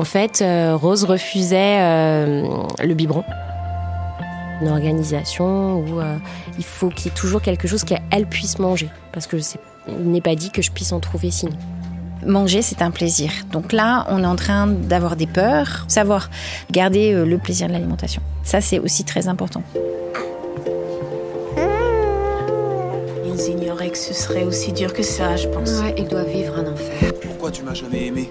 En fait, euh, Rose refusait euh, le biberon. Une organisation où euh, il faut qu'il y ait toujours quelque chose qu'elle puisse manger. Parce que c'est, il n'est pas dit que je puisse en trouver sinon. Manger, c'est un plaisir. Donc là, on est en train d'avoir des peurs, savoir garder le plaisir de l'alimentation. Ça, c'est aussi très important. Ils ignoraient que ce serait aussi dur que ça, je pense. Ouais, ils doivent vivre un enfer. Pourquoi tu m'as jamais aimé?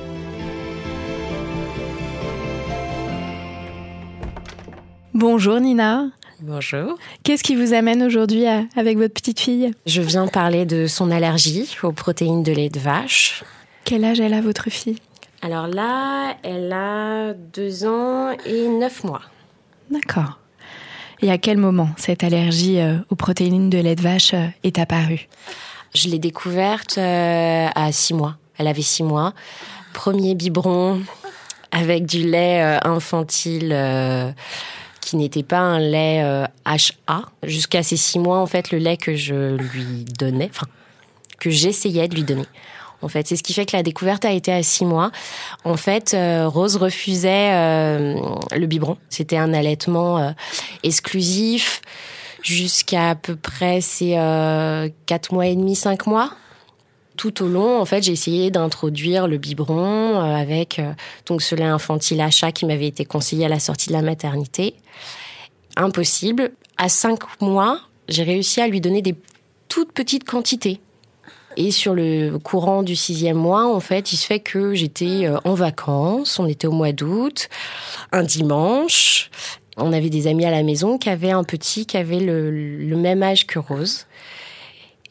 Bonjour Nina, Bonjour. qu'est-ce qui vous amène aujourd'hui avec votre petite fille Je viens parler de son allergie aux protéines de lait de vache. Quel âge elle a votre fille Alors là, elle a deux ans et neuf mois. D'accord. Et à quel moment cette allergie euh, aux protéines de lait de vache euh, est apparue Je l'ai découverte euh, à six mois. Elle avait six mois. Premier biberon avec du lait infantile qui n'était pas un lait euh, HA. Jusqu'à ces six mois, en fait, le lait que je lui donnais, enfin, que j'essayais de lui donner. En fait, c'est ce qui fait que la découverte a été à six mois. En fait, euh, Rose refusait euh, le biberon. C'était un allaitement euh, exclusif jusqu'à à peu près euh, quatre mois et demi, cinq mois. Tout au long, en fait, j'ai essayé d'introduire le biberon euh, avec euh, donc ce lait infantile achat qui m'avait été conseillé à la sortie de la maternité. Impossible. À cinq mois, j'ai réussi à lui donner des toutes petites quantités. Et sur le courant du sixième mois, en fait, il se fait que j'étais euh, en vacances. On était au mois d'août, un dimanche. On avait des amis à la maison qui avaient un petit qui avait le même âge que Rose.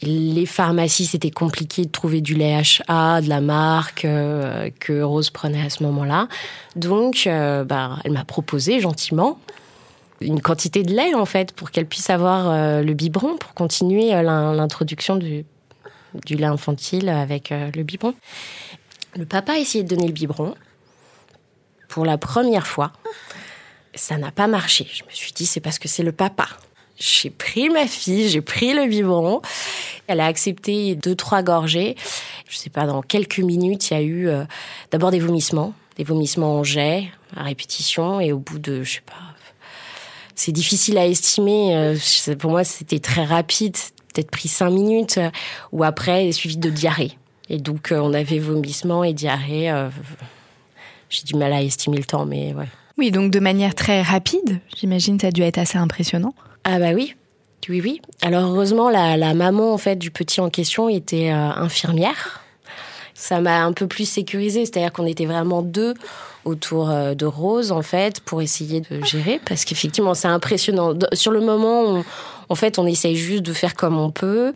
Les pharmacies, c'était compliqué de trouver du lait HA, de la marque euh, que Rose prenait à ce moment-là. Donc, euh, bah, elle m'a proposé gentiment une quantité de lait, en fait, pour qu'elle puisse avoir euh, le biberon, pour continuer l'in- l'introduction du, du lait infantile avec le biberon. Le papa a essayé de donner le biberon pour la première fois. Ça n'a pas marché. Je me suis dit, c'est parce que c'est le papa. J'ai pris ma fille, j'ai pris le biberon. Elle a accepté deux, trois gorgées. Je sais pas, dans quelques minutes, il y a eu euh, d'abord des vomissements, des vomissements en jet, à répétition, et au bout de, je sais pas, c'est difficile à estimer. euh, Pour moi, c'était très rapide, peut-être pris cinq minutes, euh, ou après, suivi de diarrhée. Et donc, on avait vomissement et diarrhée. J'ai du mal à estimer le temps, mais ouais. Oui, donc de manière très rapide, j'imagine ça a dû être assez impressionnant. Ah bah oui, oui, oui. Alors heureusement, la, maman en fait du petit en question était euh, infirmière. Ça m'a un peu plus sécurisée, c'est-à-dire qu'on était vraiment deux autour euh, de Rose en fait pour essayer de gérer, parce qu'effectivement c'est impressionnant. Sur le moment, on- en fait, on essaye juste de faire comme on peut.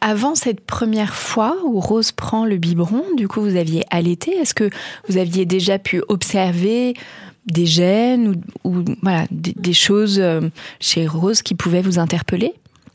Avant cette première fois où Rose prend le biberon, du coup vous aviez allaité, est-ce que vous aviez déjà pu observer des gènes ou, voilà, des, choses euh, chez Rose qui pouvaient vous interpeller?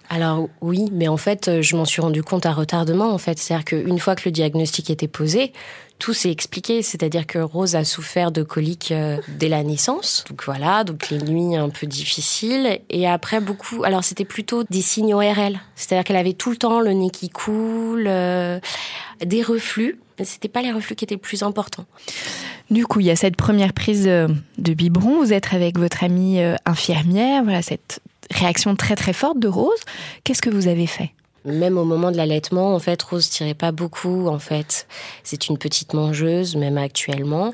Alors oui, mais en fait, euh, je m'en suis rendu compte à retardement. En fait, c'est-à-dire qu'une fois que le diagnostic était posé, tout s'est expliqué. C'est-à-dire que Rose a souffert de coliques euh, dès la naissance. Donc voilà, donc les nuits un peu difficiles. Et après beaucoup. Alors c'était plutôt des signes ORL. C'est-à-dire qu'elle avait tout le temps le nez qui coule, des reflux. Mais c'était pas les reflux qui étaient le plus importants. Du coup, il y a cette première prise euh, de biberon, vous êtes avec votre amie euh, infirmière, voilà cette réaction très très forte de Rose. Qu'est-ce que vous avez fait? Même au moment de l'allaitement, en fait, Rose tirait pas beaucoup. En fait, c'est une petite mangeuse, même actuellement.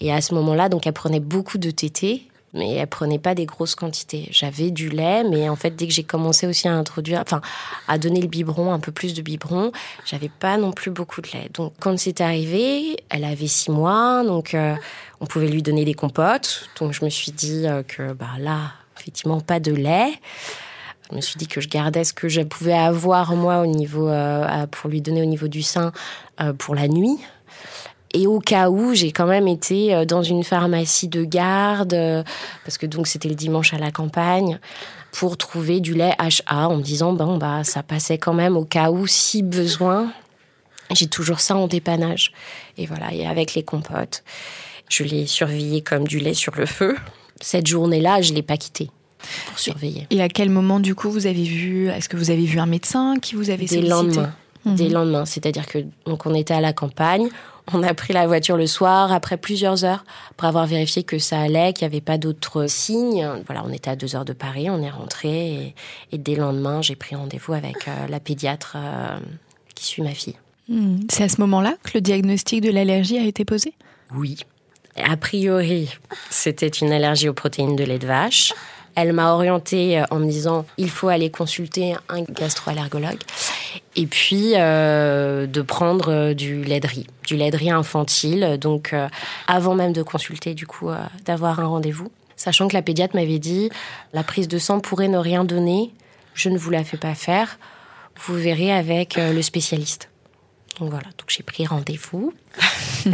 Et à ce moment-là, donc, elle prenait beaucoup de tétés, mais elle prenait pas des grosses quantités. J'avais du lait, mais en fait, dès que j'ai commencé aussi à introduire, enfin, à donner le biberon, un peu plus de biberon, j'avais pas non plus beaucoup de lait. Donc, quand c'est arrivé, elle avait six mois, donc euh, on pouvait lui donner des compotes. Donc, je me suis dit euh, que, bah là, effectivement, pas de lait. Je me suis dit que je gardais ce que je pouvais avoir moi au niveau euh, pour lui donner au niveau du sein pour la nuit et au cas où, j'ai quand même été euh, dans une pharmacie de garde, euh, parce que donc c'était le dimanche à la campagne, pour trouver du lait HA en me disant, bon, bah, ça passait quand même au cas où, si besoin. J'ai toujours ça en dépannage. Et voilà, et avec les compotes, je l'ai surveillé comme du lait sur le feu. Cette journée-là, je l'ai pas quitté pour surveiller. Et à quel moment, du coup, vous avez vu, est-ce que vous avez vu un médecin qui vous avait sollicité? Des lendemains. Des mhm. lendemains. C'est-à-dire que, donc, on était à la campagne, on a pris la voiture le soir, après plusieurs heures, pour avoir vérifié que ça allait, qu'il n'y avait pas d'autres signes. Voilà, on était à deux heures de Paris, on est rentré, et, dès le lendemain, j'ai pris rendez-vous avec euh, la pédiatre euh, qui suit ma fille. Hmm. C'est à ce moment-là que le diagnostic de l'allergie a été posé? Oui. A priori, c'était une allergie aux protéines de lait de vache. Elle m'a orientée euh, en me disant il faut aller consulter un gastroallergologue et puis euh, de prendre euh, du lait de riz, du lait de riz infantile. Donc avant même de consulter, du coup, d'avoir un rendez-vous, sachant que la pédiatre m'avait dit la prise de sang pourrait ne rien donner, je ne vous la fais pas faire, vous verrez avec le spécialiste. Donc voilà, donc j'ai pris rendez-vous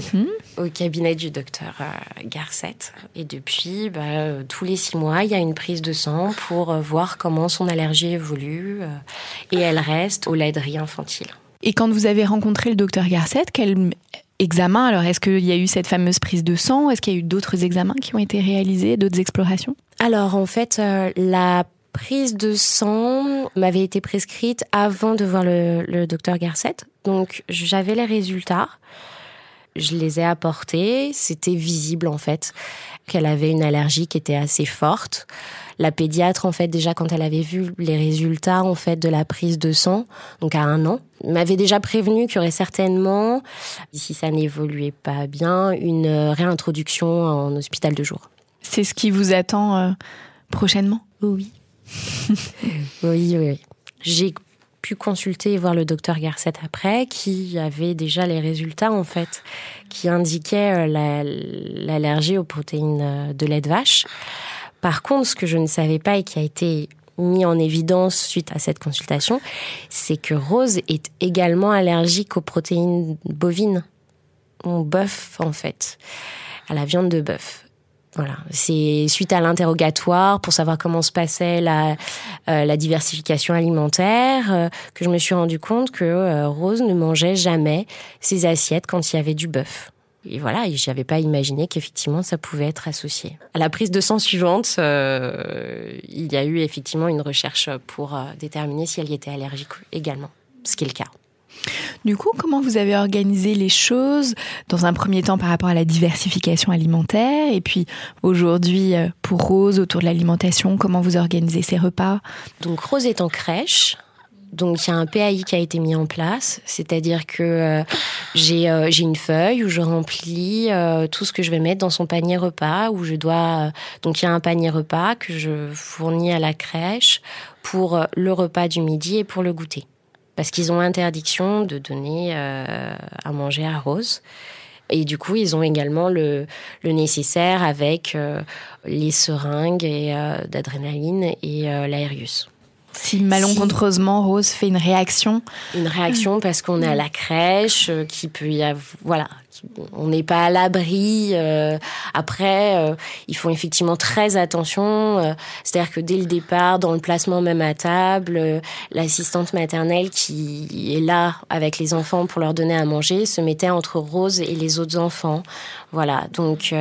au cabinet du docteur euh, Garcet. Et depuis, bah, euh, tous les six mois, il y a une prise de sang pour euh, voir comment son allergie évolue. et elle reste au laiderie infantile. Et quand vous avez rencontré le docteur Garcet, quel examen Alors, est-ce qu'il y a eu cette fameuse prise de sang? Est-ce qu'il y a eu d'autres examens qui ont été réalisés, d'autres explorations? Alors, en fait, la prise de sang m'avait été prescrite avant de voir le, le docteur Garcet. Donc j'avais les résultats, je les ai apportés, c'était visible en fait qu'elle avait une allergie qui était assez forte. La pédiatre en fait déjà quand elle avait vu les résultats en fait de la prise de sang, donc à un an, m'avait déjà prévenu qu'il y aurait certainement, si ça n'évoluait pas bien, une réintroduction en hôpital de jour. C'est ce qui vous attend euh, prochainement? Oui. oui, oui. J'ai pu consulter et voir le docteur Garcet après, qui avait déjà les résultats en fait, qui indiquaient euh, l'allergie aux protéines euh, de lait de vache. Par contre, ce que je ne savais pas et qui a été mis en évidence suite à cette consultation, c'est que Rose est également allergique aux protéines bovines, au bœuf en fait, à la viande de bœuf. Voilà, c'est suite à l'interrogatoire pour savoir comment se passait la, euh, la diversification alimentaire euh, que je me suis rendu compte que euh, Rose ne mangeait jamais ses assiettes quand il y avait du bœuf. Et voilà, je n'avais pas imaginé qu'effectivement ça pouvait être associé. À la prise de sang suivante, il y a eu effectivement une recherche pour déterminer si elle y était allergique également, ce qui est le cas. Du coup, comment vous avez organisé les choses dans un premier temps par rapport à la diversification alimentaire et puis aujourd'hui euh, pour Rose autour de l'alimentation, comment vous organisez ses repas? Donc Rose est en crèche. Donc il y a un PAI qui a été mis en place, c'est-à-dire que euh, euh, j'ai une feuille où je remplis tout ce que je vais mettre dans son panier repas, où je dois donc il y a un panier repas que je fournis à la crèche pour le repas du midi et pour le goûter parce qu'ils ont interdiction de donner euh, à manger à Rose. Et du coup, ils ont également le, nécessaire avec euh, les seringues et, euh, d'adrénaline et l'aérius. Si malencontreusement Rose fait une réaction Une réaction parce qu'on est à la crèche, qui peut y avoir, voilà, on n'est pas à l'abri. Euh, après, euh, ils font effectivement très attention. Euh, c'est-à-dire que dès le départ, dans le placement même à table, l'assistante maternelle qui est là avec les enfants pour leur donner à manger se mettait entre Rose et les autres enfants. Voilà, donc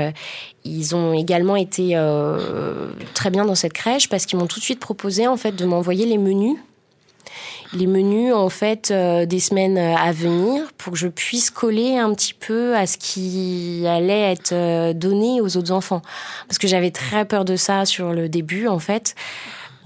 ils ont également été très bien dans cette crèche parce qu'ils m'ont tout de suite proposé en fait de m'envoyer les menus les menus en fait euh, des semaines euh, à venir pour que je puisse coller un petit peu à ce qui allait être euh, donné aux autres enfants. Parce que j'avais très peur de ça sur le début en fait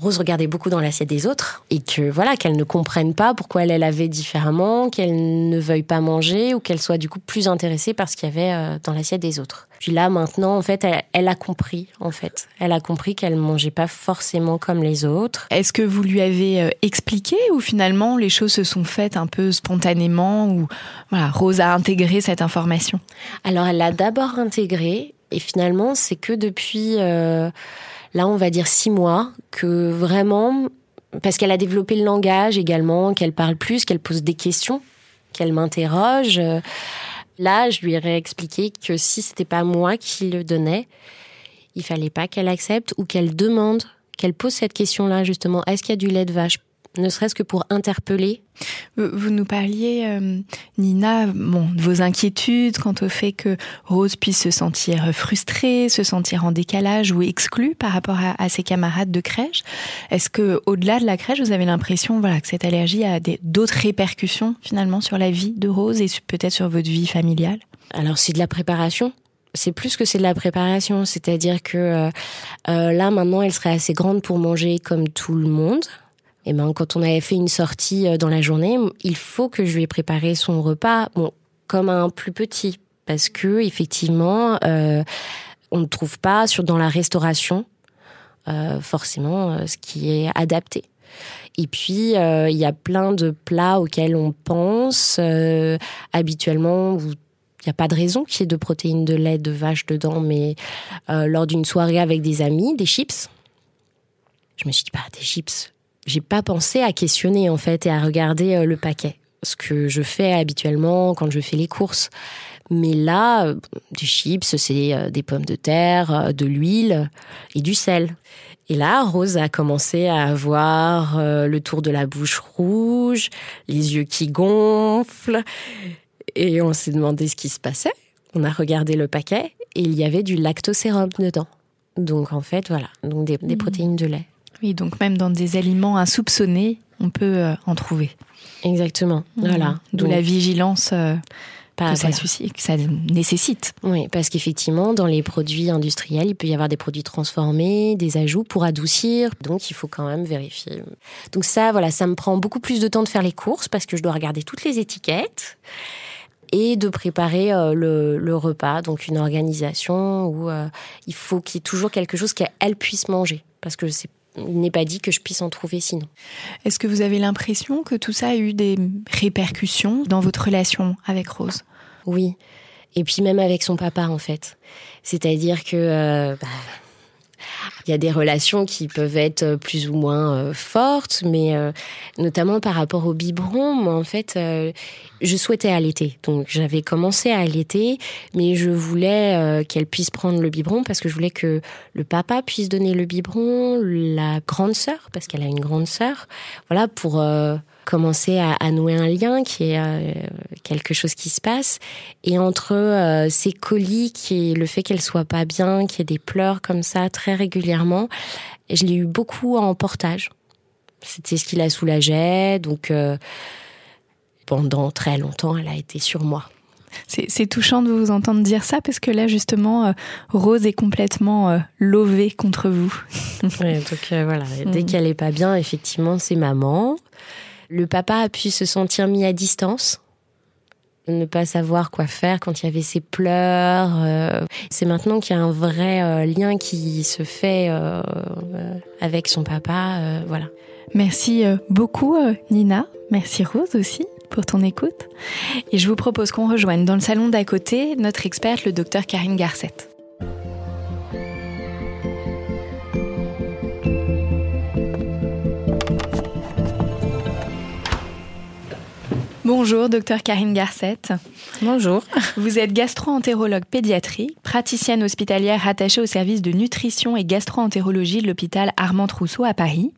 Rose regardait beaucoup dans l'assiette des autres et que voilà qu'elle ne comprenne pas pourquoi elle, elle avait différemment, qu'elle ne veuille pas manger ou qu'elle soit du coup plus intéressée par ce qu'il y avait euh, dans l'assiette des autres. Puis là maintenant en fait elle, elle a compris en fait, elle a compris qu'elle mangeait pas forcément comme les autres. Est-ce que vous lui avez euh, expliqué ou finalement les choses se sont faites un peu spontanément ou voilà Rose a intégré cette information? Alors elle l'a d'abord intégrée et finalement c'est que depuis euh, là on va dire six mois que vraiment parce qu'elle a développé le langage également, qu'elle parle plus, qu'elle pose des questions, qu'elle m'interroge. Là, je lui ai réexpliqué que si c'était pas moi qui le donnais, il fallait pas qu'elle accepte ou qu'elle demande, qu'elle pose cette question-là justement. Est-ce qu'il y a du lait de vache Ne serait-ce que pour interpeller. Vous nous parliez, euh, Nina, bon, de vos inquiétudes quant au fait que Rose puisse se sentir frustrée, se sentir en décalage ou exclue par rapport à, à ses camarades de crèche. Est-ce que, au-delà de la crèche, vous avez l'impression, voilà, que cette allergie a d'autres répercussions finalement sur la vie de Rose et peut-être sur votre vie familiale? Alors c'est de la préparation. C'est plus que c'est de la préparation, c'est-à-dire que euh, euh, là maintenant elle serait assez grande pour manger comme tout le monde. Et ben quand on avait fait une sortie euh, dans la journée, il faut que je lui ai préparé son repas, bon comme un plus petit, parce que effectivement euh, on ne trouve pas sur dans la restauration euh, forcément euh, ce qui est adapté. Et puis, euh, il y a plein de plats auxquels on pense habituellement où il n'y a pas de raison qu'il y ait de protéines de lait de vache dedans, mais euh, lors d'une soirée avec des amis, des chips, je me suis dit, bah, des chips. J'ai pas pensé à questionner, en fait, et à regarder euh, le paquet. Ce que je fais habituellement quand je fais les courses. Mais là, euh, des chips, c'est euh, des pommes de terre, de l'huile et du sel. Et là, Rose a commencé à avoir le tour de la bouche rouge, les yeux qui gonflent. Et on s'est demandé ce qui se passait. On a regardé le paquet et il y avait du lactosérum dedans. Donc en fait, voilà, donc des, des protéines de lait. Oui, donc même dans des aliments insoupçonnés, on peut euh, en trouver. Exactement. Voilà. D'où Donc, la vigilance euh, pas- que ça voilà. suscite, que ça nécessite. Oui, parce qu'effectivement, dans les produits industriels, il peut y avoir des produits transformés, des ajouts pour adoucir. Donc, il faut quand même vérifier. Donc ça, voilà, ça me prend beaucoup plus de temps de faire les courses parce que je dois regarder toutes les étiquettes et de préparer euh, le, le repas. Donc, une organisation où euh, il faut qu'il y ait toujours quelque chose qu'elle puisse manger. Parce que c'est il n'est pas dit que je puisse en trouver sinon. Est-ce que vous avez l'impression que tout ça a eu des répercussions dans votre relation avec Rose? Oui. Et puis même avec son papa, en fait. C'est-à-dire que euh, bah, il y a des relations qui peuvent être plus ou moins euh, fortes, mais euh, notamment par rapport au biberon, moi en fait, euh, je souhaitais allaiter. Donc j'avais commencé à allaiter, mais je voulais euh, qu'elle puisse prendre le biberon parce que je voulais que le papa puisse donner le biberon, la grande sœur, parce qu'elle a une grande sœur, voilà, pour euh, commencer à, à nouer un lien qui est euh, quelque chose qui se passe. Et entre euh, ces coliques et le fait qu'elle soit pas bien, qu'il y ait des pleurs comme ça très régulièrement, je l'ai eu beaucoup en portage. C'était ce qui la soulageait, donc euh, pendant très longtemps, elle a été sur moi. C'est touchant de vous entendre dire ça parce que là justement, euh, Rose est complètement euh, lovée contre vous. Ouais, donc euh, voilà, dès Mm. qu'elle est pas bien, effectivement, c'est maman. Le papa a pu se sentir mis à distance, ne pas savoir quoi faire quand il y avait ses pleurs. euh. C'est maintenant qu'il y a un vrai euh, lien qui se fait euh, euh, avec son papa, euh, voilà. Merci beaucoup Nina, merci Rose aussi pour ton écoute. Et je vous propose qu'on rejoigne dans le salon d'à côté notre experte, le docteur Karine Garcette. Bonjour, docteur Karine Garcette. Bonjour. Vous êtes gastro-entérologue pédiatrie, praticienne hospitalière rattachée au service de nutrition et gastro-entérologie de l'hôpital Armand Trousseau à Paris.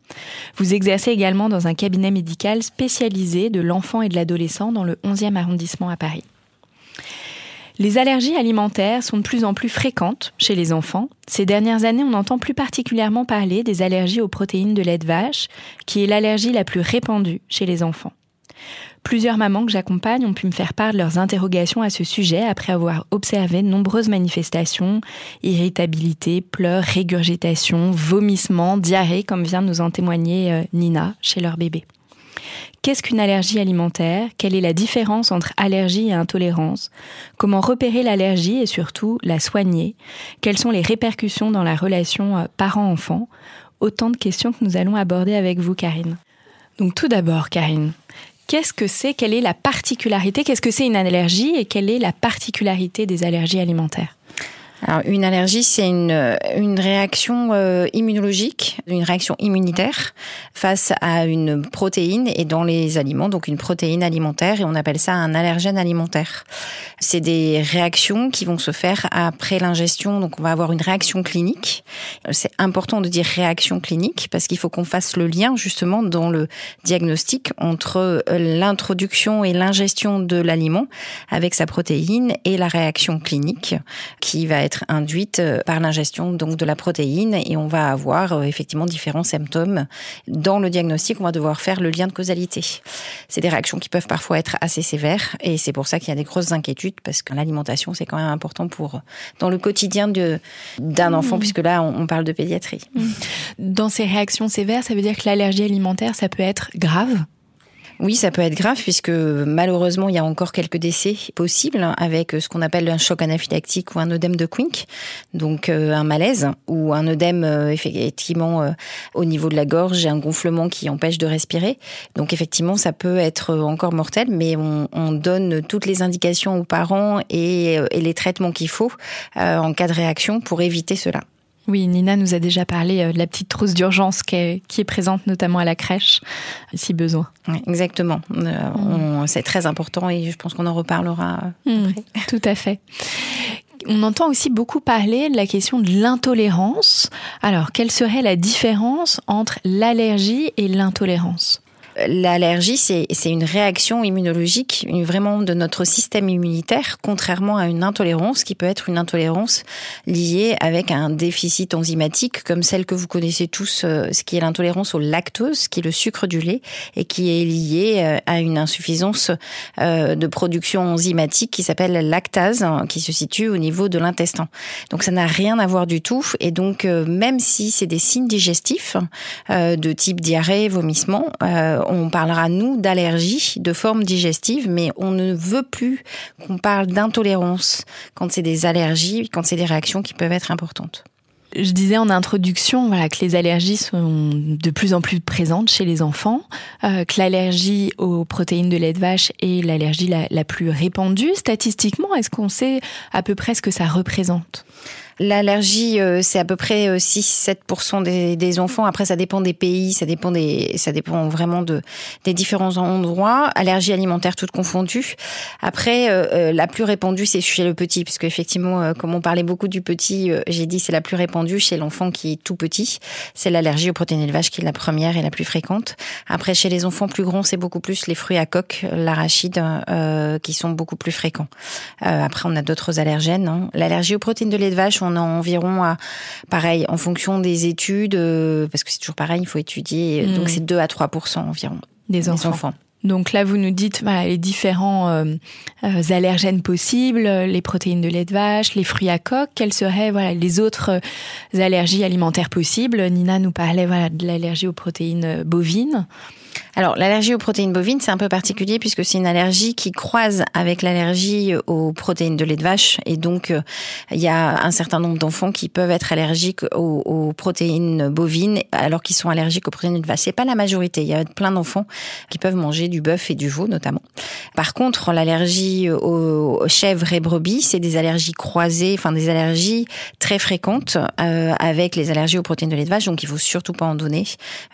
Vous exercez également dans un cabinet médical spécialisé de l'enfant et de l'adolescent dans le 11e arrondissement à Paris. Les allergies alimentaires sont de plus en plus fréquentes chez les enfants. Ces dernières années, on entend plus particulièrement parler des allergies aux protéines de lait de vache, qui est l'allergie la plus répandue chez les enfants. Plusieurs mamans que j'accompagne ont pu me faire part de leurs interrogations à ce sujet après avoir observé de nombreuses manifestations, irritabilité, pleurs, régurgitation, vomissements, diarrhée, comme vient de nous en témoigner euh, Nina chez leur bébé. Qu'est-ce qu'une allergie alimentaire? Quelle est la différence entre allergie et intolérance? Comment repérer l'allergie et surtout la soigner? Quelles sont les répercussions dans la relation euh, parent-enfant? Autant de questions que nous allons aborder avec vous, Karine. Donc tout d'abord, Karine, Qu'est-ce que c'est? Quelle est la particularité? Qu'est-ce que c'est une allergie? Et quelle est la particularité des allergies alimentaires? Alors, une allergie, c'est une, une réaction euh, immunologique, une réaction immunitaire face à une protéine et dans les aliments, donc une protéine alimentaire, et on appelle ça un allergène alimentaire. C'est des réactions qui vont se faire après l'ingestion, donc on va avoir une réaction clinique. C'est important de dire réaction clinique parce qu'il faut qu'on fasse le lien justement dans le diagnostic entre l'introduction et l'ingestion de l'aliment avec sa protéine et la réaction clinique qui va être induite euh, par l'ingestion donc de la protéine et on va avoir euh, effectivement différents symptômes. Dans le diagnostic, on va devoir faire le lien de causalité. C'est des réactions qui peuvent parfois être assez sévères et c'est pour ça qu'il y a des grosses inquiétudes parce que l'alimentation c'est quand même important pour dans le quotidien de d'un mmh. enfant puisque là on, parle de pédiatrie. Mmh. Dans ces réactions sévères, ça veut dire que l'allergie alimentaire ça peut être grave? Oui, ça peut être grave puisque malheureusement, il y a encore quelques décès possibles avec ce qu'on appelle un choc anaphylactique ou un œdème de Quink, donc euh, un malaise ou un œdème euh, effectivement euh, au niveau de la gorge, un gonflement qui empêche de respirer. Donc effectivement, ça peut être encore mortel, mais on, on donne toutes les indications aux parents et, et les traitements qu'il faut en cas de réaction pour éviter cela. Oui, Nina nous a déjà parlé euh, de la petite trousse d'urgence qui est, présente notamment à la crèche, si besoin. Oui, exactement. Euh, mm. C'est très important et je pense qu'on en reparlera mm, après. Tout à fait. On entend aussi beaucoup parler de la question de l'intolérance. Alors, quelle serait la différence entre l'allergie et l'intolérance? L'allergie, c'est une réaction immunologique, vraiment de notre système immunitaire, contrairement à une intolérance qui peut être une intolérance liée avec un déficit enzymatique, comme celle que vous connaissez tous, euh, ce qui est l'intolérance au lactose, qui est le sucre du lait, et qui est liée euh, à une insuffisance euh, de production enzymatique qui s'appelle lactase, hein, qui se situe au niveau de l'intestin. Donc ça n'a rien à voir du tout, et donc même si c'est des signes digestifs de type diarrhée, vomissement, on parlera, nous, d'allergie, de forme digestive, mais on ne veut plus qu'on parle d'intolérance quand c'est des allergies, quand c'est des réactions qui peuvent être importantes. Je disais en introduction voilà, que les allergies sont de plus en plus présentes chez les enfants, euh, que l'allergie aux protéines de lait de vache est l'allergie la, la plus répandue. Statistiquement, est-ce qu'on sait à peu près ce que ça représente? L'allergie, euh, c'est à peu près 6-7% euh, des, des, enfants. Après, ça dépend des pays, ça dépend des, ça dépend vraiment de des différents endroits. Allergie alimentaire toute confondue. Après, euh, la plus répandue, c'est chez le petit, puisque effectivement, comme on parlait beaucoup du petit, j'ai dit c'est la plus répandue chez l'enfant qui est tout petit. C'est l'allergie aux protéines élevage qui est la première et la plus fréquente. Après, chez les enfants plus grands, c'est beaucoup plus les fruits à coque, l'arachide, qui sont beaucoup plus fréquents. après, on a d'autres allergènes. Hein. L'allergie aux protéines de lait de vache, on a environ, à, pareil, en fonction des études, euh, parce que c'est toujours pareil, il faut étudier, donc mm. c'est 2 à 3% environ des enfants. Donc là, vous nous dites voilà, les différents euh, euh, allergènes possibles, les protéines de lait de vache, les fruits à coque. Quelles seraient voilà, les autres allergies alimentaires possibles? Nina nous parlait voilà, de l'allergie aux protéines bovines. Alors, l'allergie aux protéines bovines, c'est un peu particulier puisque c'est une allergie qui croise avec l'allergie aux protéines de lait de vache. Et donc, euh, il y a un certain nombre d'enfants qui peuvent être allergiques aux, protéines bovines alors qu'ils sont allergiques aux protéines de vache. C'est pas la majorité. Il y a plein d'enfants qui peuvent manger du bœuf et du veau, notamment. Par contre, l'allergie aux chèvres et brebis, c'est des allergies croisées, enfin des allergies très fréquentes euh, avec les allergies aux protéines de lait de vache. Donc, il faut surtout pas en donner.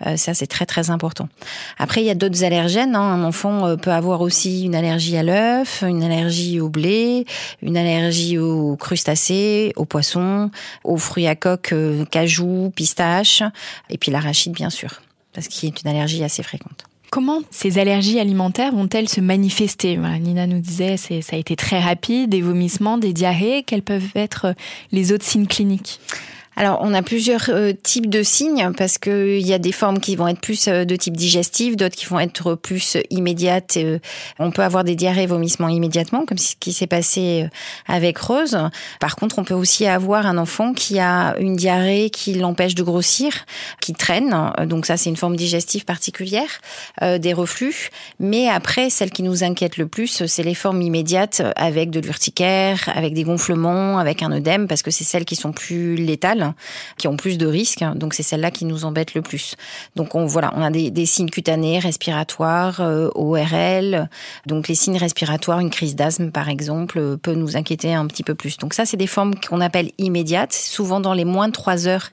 Euh, ça, c'est très, très important. Après, il y a d'autres allergènes. Hein. Un enfant euh, peut avoir aussi une allergie à l'œuf, une allergie au blé, une allergie aux crustacés, aux poissons, aux fruits à coque, euh, cajou, pistaches, et puis l'arachide, bien sûr, parce qu'il est une allergie assez fréquente. Comment ces allergies alimentaires vont-elles se manifester? Nina nous disait ça a été très rapide, des vomissements, des diarrhées. Quels peuvent être les autres signes cliniques? Alors, on a plusieurs euh, types de signes parce qu'il y a des formes qui vont être plus euh, de type digestif, d'autres qui vont être plus immédiates. Euh, on peut avoir des diarrhées, vomissements immédiatement, comme ce qui s'est passé avec Rose. Par contre, on peut aussi avoir un enfant qui a une diarrhée qui l'empêche de grossir, qui traîne. Donc ça, c'est une forme digestive particulière, des reflux. Mais après, celle qui nous inquiète le plus, c'est les formes immédiates avec de l'urticaire, avec des gonflements, avec un œdème, parce que c'est celles qui sont plus létales qui ont plus de risques. Donc c'est celle-là qui nous embête le plus. Donc on voilà, on a des, signes cutanés, respiratoires, euh, ORL. Donc les signes respiratoires, une crise d'asthme par exemple, euh, peut nous inquiéter un petit peu plus. Donc ça, c'est des formes qu'on appelle immédiates, souvent dans les moins de trois heures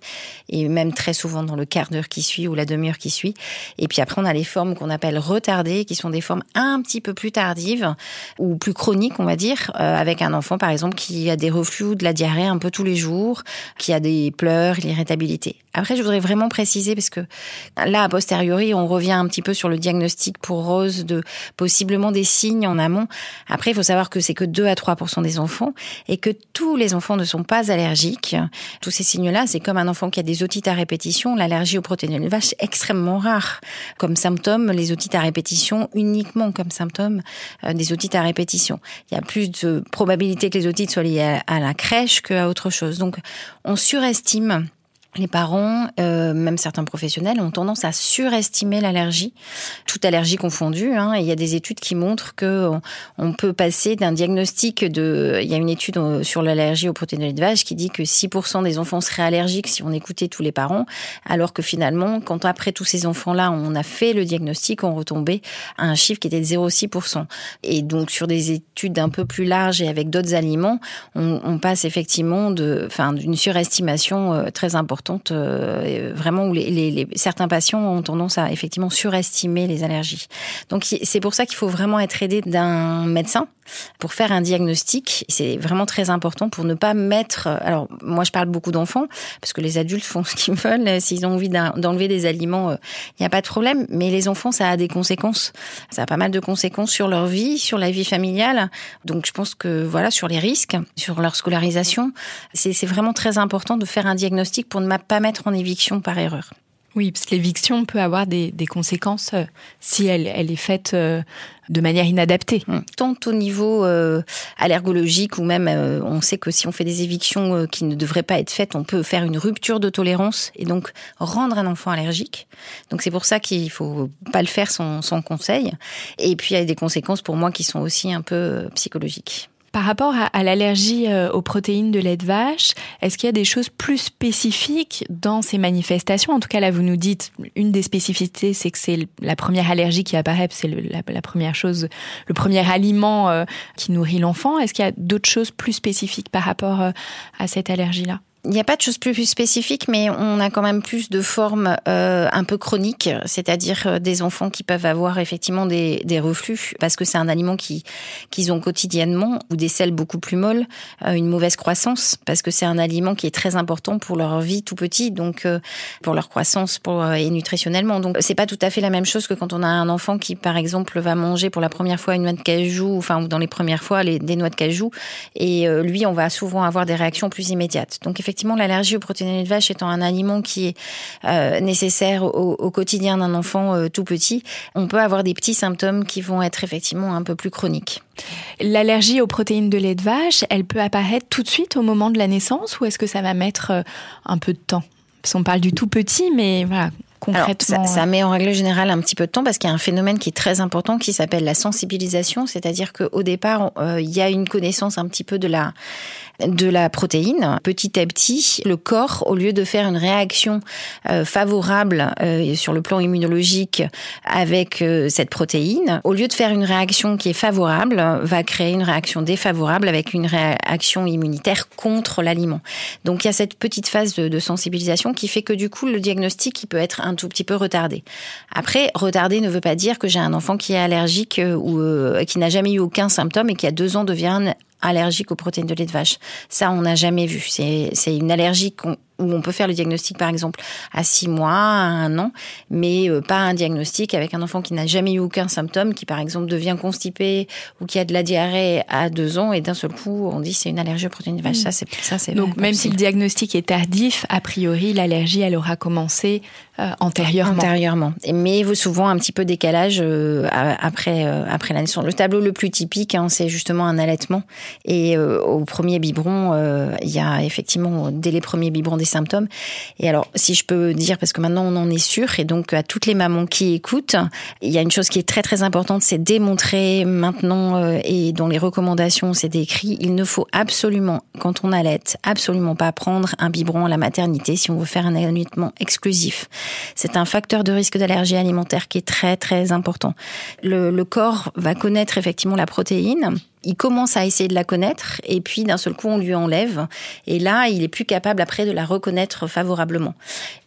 et même très souvent dans le quart d'heure qui suit ou la demi-heure qui suit. Et puis après, on a les formes qu'on appelle retardées, qui sont des formes un petit peu plus tardives ou plus chroniques, on va dire, euh, avec un enfant par exemple qui a des reflux de la diarrhée un peu tous les jours, qui a des pleurs, l'irritabilité. Après, je voudrais vraiment préciser, parce que là, a posteriori, on revient un petit peu sur le diagnostic pour Rose de possiblement des signes en amont. Après, il faut savoir que c'est que 2 à 3 des enfants et que tous les enfants ne sont pas allergiques. Tous ces signes-là, c'est comme un enfant qui a des otites à répétition. L'allergie aux protéines de vache extrêmement rare. Comme symptôme, les otites à répétition, uniquement comme symptôme euh, des otites à répétition. Il y a plus de probabilité que les otites soient liées à la crèche qu'à autre chose. Donc, on surestime les parents, euh, même certains professionnels, ont tendance à surestimer l'allergie, toute allergie confondue. Hein, il y a des études qui montrent que on peut passer d'un diagnostic de. Il y a une étude euh, sur l'allergie aux protéines de l'élevage qui dit que 6% des enfants seraient allergiques si on écoutait tous les parents, alors que finalement, quand après tous ces enfants-là, on a fait le diagnostic, on retombait à un chiffre qui était de 0,6%. Et donc sur des études un peu plus larges et avec d'autres aliments, on, on passe effectivement de, enfin, d'une surestimation euh, très importante euh, vraiment où les, certains patients ont tendance à effectivement surestimer les allergies. Donc c'est pour ça qu'il faut vraiment être aidé d'un médecin pour faire un diagnostic. C'est vraiment très important pour ne pas mettre. Alors moi je parle beaucoup d'enfants parce que les adultes font ce qu'ils veulent. S'ils ont envie d'enlever des aliments, il euh, n'y a pas de problème. Mais les enfants, ça a des conséquences. Ça a pas mal de conséquences sur leur vie, sur la vie familiale. Donc je pense que voilà sur les risques, sur leur scolarisation, c'est vraiment très important de faire un diagnostic pour ne pas mettre en éviction par erreur. Oui, parce que l'éviction peut avoir des, conséquences euh, si elle, elle, est faite euh, de manière inadaptée. Hum. Tant au niveau euh, allergologique ou même on sait que si on fait des évictions qui ne devraient pas être faites, on peut faire une rupture de tolérance et donc rendre un enfant allergique. Donc c'est pour ça qu'il faut pas le faire sans, sans conseil. Et puis il y a des conséquences pour moi qui sont aussi un peu psychologiques. Par rapport à, l'allergie euh, aux protéines de lait de vache, est-ce qu'il y a des choses plus spécifiques dans ces manifestations? En tout cas, là, vous nous dites, une des spécificités, c'est que c'est la première allergie qui apparaît, c'est la, première chose, le premier aliment euh, qui nourrit l'enfant. Est-ce qu'il y a d'autres choses plus spécifiques par rapport euh, à cette allergie-là? Il n'y a pas de choses plus spécifiques, mais on a quand même plus de formes euh, un peu chroniques, c'est-à-dire euh, des enfants qui peuvent avoir effectivement des, des reflux parce que c'est un aliment qui qu'ils ont quotidiennement ou des selles beaucoup plus molles, euh, une mauvaise croissance parce que c'est un aliment qui est très important pour leur vie tout petit, donc euh, pour leur croissance, pour et nutritionnellement. Donc c'est pas tout à fait la même chose que quand on a un enfant qui par exemple va manger pour la première fois une noix de cajou, enfin ou dans les premières fois les, des noix de cajou, et lui on va souvent avoir des réactions plus immédiates. Donc effectivement, l'allergie aux protéines de vache étant un aliment qui est euh, nécessaire au, quotidien d'un enfant euh, tout petit, on peut avoir des petits symptômes qui vont être effectivement un peu plus chroniques. L'allergie aux protéines de lait de vache, elle peut apparaître tout de suite au moment de la naissance ou est-ce que ça va mettre euh, un peu de temps? Parce qu'on parle du tout petit, mais voilà, Concrètement, ça, met en règle générale un petit peu de temps parce qu'il y a un phénomène qui est très important qui s'appelle la sensibilisation, c'est-à-dire qu'au départ, il y a une connaissance un petit peu de la de la protéine. Petit à petit, le corps, au lieu de faire une réaction euh, favorable euh, sur le plan immunologique avec euh, cette protéine, au lieu de faire une réaction qui est favorable, va créer une réaction défavorable avec une réaction immunitaire contre l'aliment. Donc il y a cette petite phase de, de, sensibilisation qui fait que du coup le diagnostic il peut être un tout petit peu retardé. Après, retardé ne veut pas dire que j'ai un enfant qui est allergique ou qui n'a jamais eu aucun symptôme et qui a deux ans devient allergique aux protéines de lait de vache. Ça, on n'a jamais vu. C'est une allergie où on peut faire le diagnostic, par exemple, à six mois, à un an, mais euh, pas un diagnostic avec un enfant qui n'a jamais eu aucun symptôme, qui par exemple devient constipé ou qui a de la diarrhée à deux ans et d'un seul coup on dit c'est une allergie aux protéines de vache. Ça c'est ça c'est donc même si le diagnostic est tardif, a priori l'allergie elle aura commencé euh, antérieurement. Antérieurement. Mais souvent un petit peu décalage euh, après euh, après la naissance. Le tableau le plus typique, hein, c'est justement un allaitement. Et au premier biberon, il y a effectivement dès les premiers biberons des symptômes. Et alors, si je peux dire, parce que maintenant on en est sûr, et donc à toutes les mamans qui écoutent, il y a une chose qui est très très importante, c'est démontrer maintenant et dans les recommandations, c'est décrit, il ne faut absolument, quand on allaite, absolument pas prendre un biberon à la maternité si on veut faire un allaitement exclusif. C'est un facteur de risque d'allergie alimentaire qui est très très important. Le corps va connaître effectivement la protéine il commence à essayer de la connaître et puis d'un seul coup on lui enlève et là il est plus capable après de la reconnaître favorablement.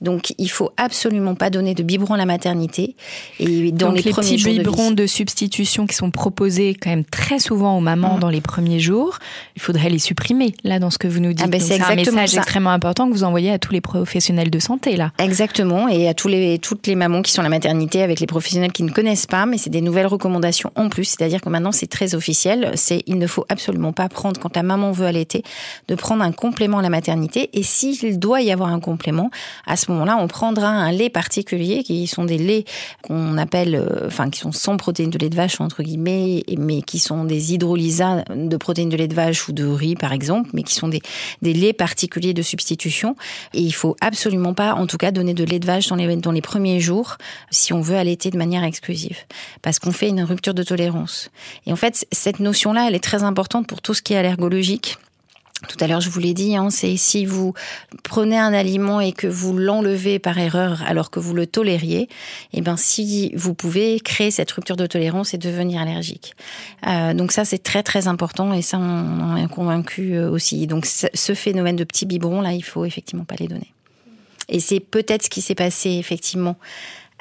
Donc il faut absolument pas donner de biberon à la maternité et dans les, les, petits biberons de, substitution qui sont proposés quand même très souvent aux mamans mmh. dans les premiers jours, il faudrait les supprimer là dans ce que vous nous dites. Ah ben c'est un message extrêmement important que vous envoyez à tous les professionnels de santé là. Exactement et à tous les toutes les mamans qui sont à la maternité avec les professionnels qui ne connaissent pas mais c'est des nouvelles recommandations en plus, c'est-à-dire que maintenant c'est très officiel c'est il ne faut absolument pas prendre, quand la maman veut allaiter, de prendre un complément à la maternité. Et s'il doit y avoir un complément, à ce moment-là, on prendra un lait particulier, qui sont des laits qu'on appelle, euh, enfin, qui sont sans protéines de lait de vache, entre guillemets, mais qui sont des hydrolysats de protéines de lait de vache ou de riz, par exemple, mais qui sont des, des laits particuliers de substitution. Et il faut absolument pas, en tout cas, donner de lait de vache dans les, dans les premiers jours, si on veut allaiter de manière exclusive. Parce qu'on fait une rupture de tolérance. Et en fait, cette notion là elle est très importante pour tout ce qui est allergologique. Tout à l'heure, je vous l'ai dit, hein, c'est si vous prenez un aliment et que vous l'enlevez par erreur alors que vous le tolériez, et eh ben si vous pouvez créer cette rupture de tolérance et devenir allergique. Euh, donc ça, c'est très très important et ça, on est convaincu euh, aussi. Donc ce phénomène de petits biberons là, il faut effectivement pas les donner. Et c'est peut-être ce qui s'est passé effectivement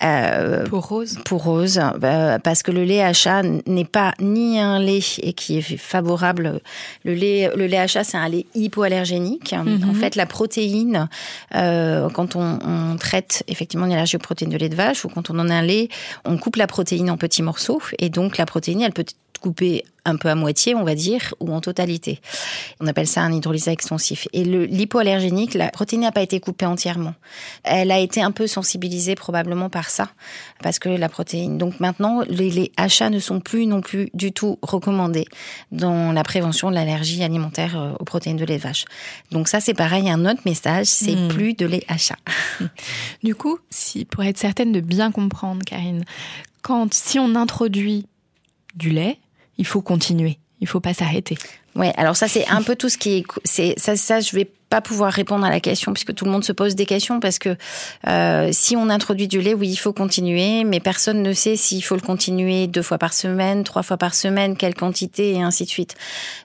euh, pour Rose Pour Rose, bah, parce que le lait à chat n'est pas ni un lait et qui est favorable. Le lait, le lait à chat, c'est un lait hypoallergénique. Mhm. En fait, la protéine, euh, quand on, on, traite effectivement une allergie aux protéines de lait de vache ou quand on en a un lait, on coupe la protéine en petits morceaux et donc la protéine, elle peut couper un peu à moitié, on va dire, ou en totalité. On appelle ça un hydrolysat extensif. Et le l'hypoallergénique, la protéine n'a pas été coupée entièrement. Elle a été un peu sensibilisée probablement par ça, parce que la protéine. Donc maintenant, les, achats ne sont plus non plus du tout recommandés dans la prévention de l'allergie alimentaire euh, aux protéines de lait de vache. Donc ça, c'est pareil, un autre message, c'est hmm. plus de lait achat. Du coup, si pour être certaine de bien comprendre, Karine, quand si on introduit du lait, il faut continuer. Il faut pas s'arrêter. Ouais, alors ça c'est un peu tout ce qui est c'est ça ça je vais pas pouvoir répondre à la question puisque tout le monde se pose des questions parce que euh, si on introduit du lait, oui, il faut continuer, mais personne ne sait s'il faut le continuer deux fois par semaine, trois fois par semaine, quelle quantité et ainsi de suite.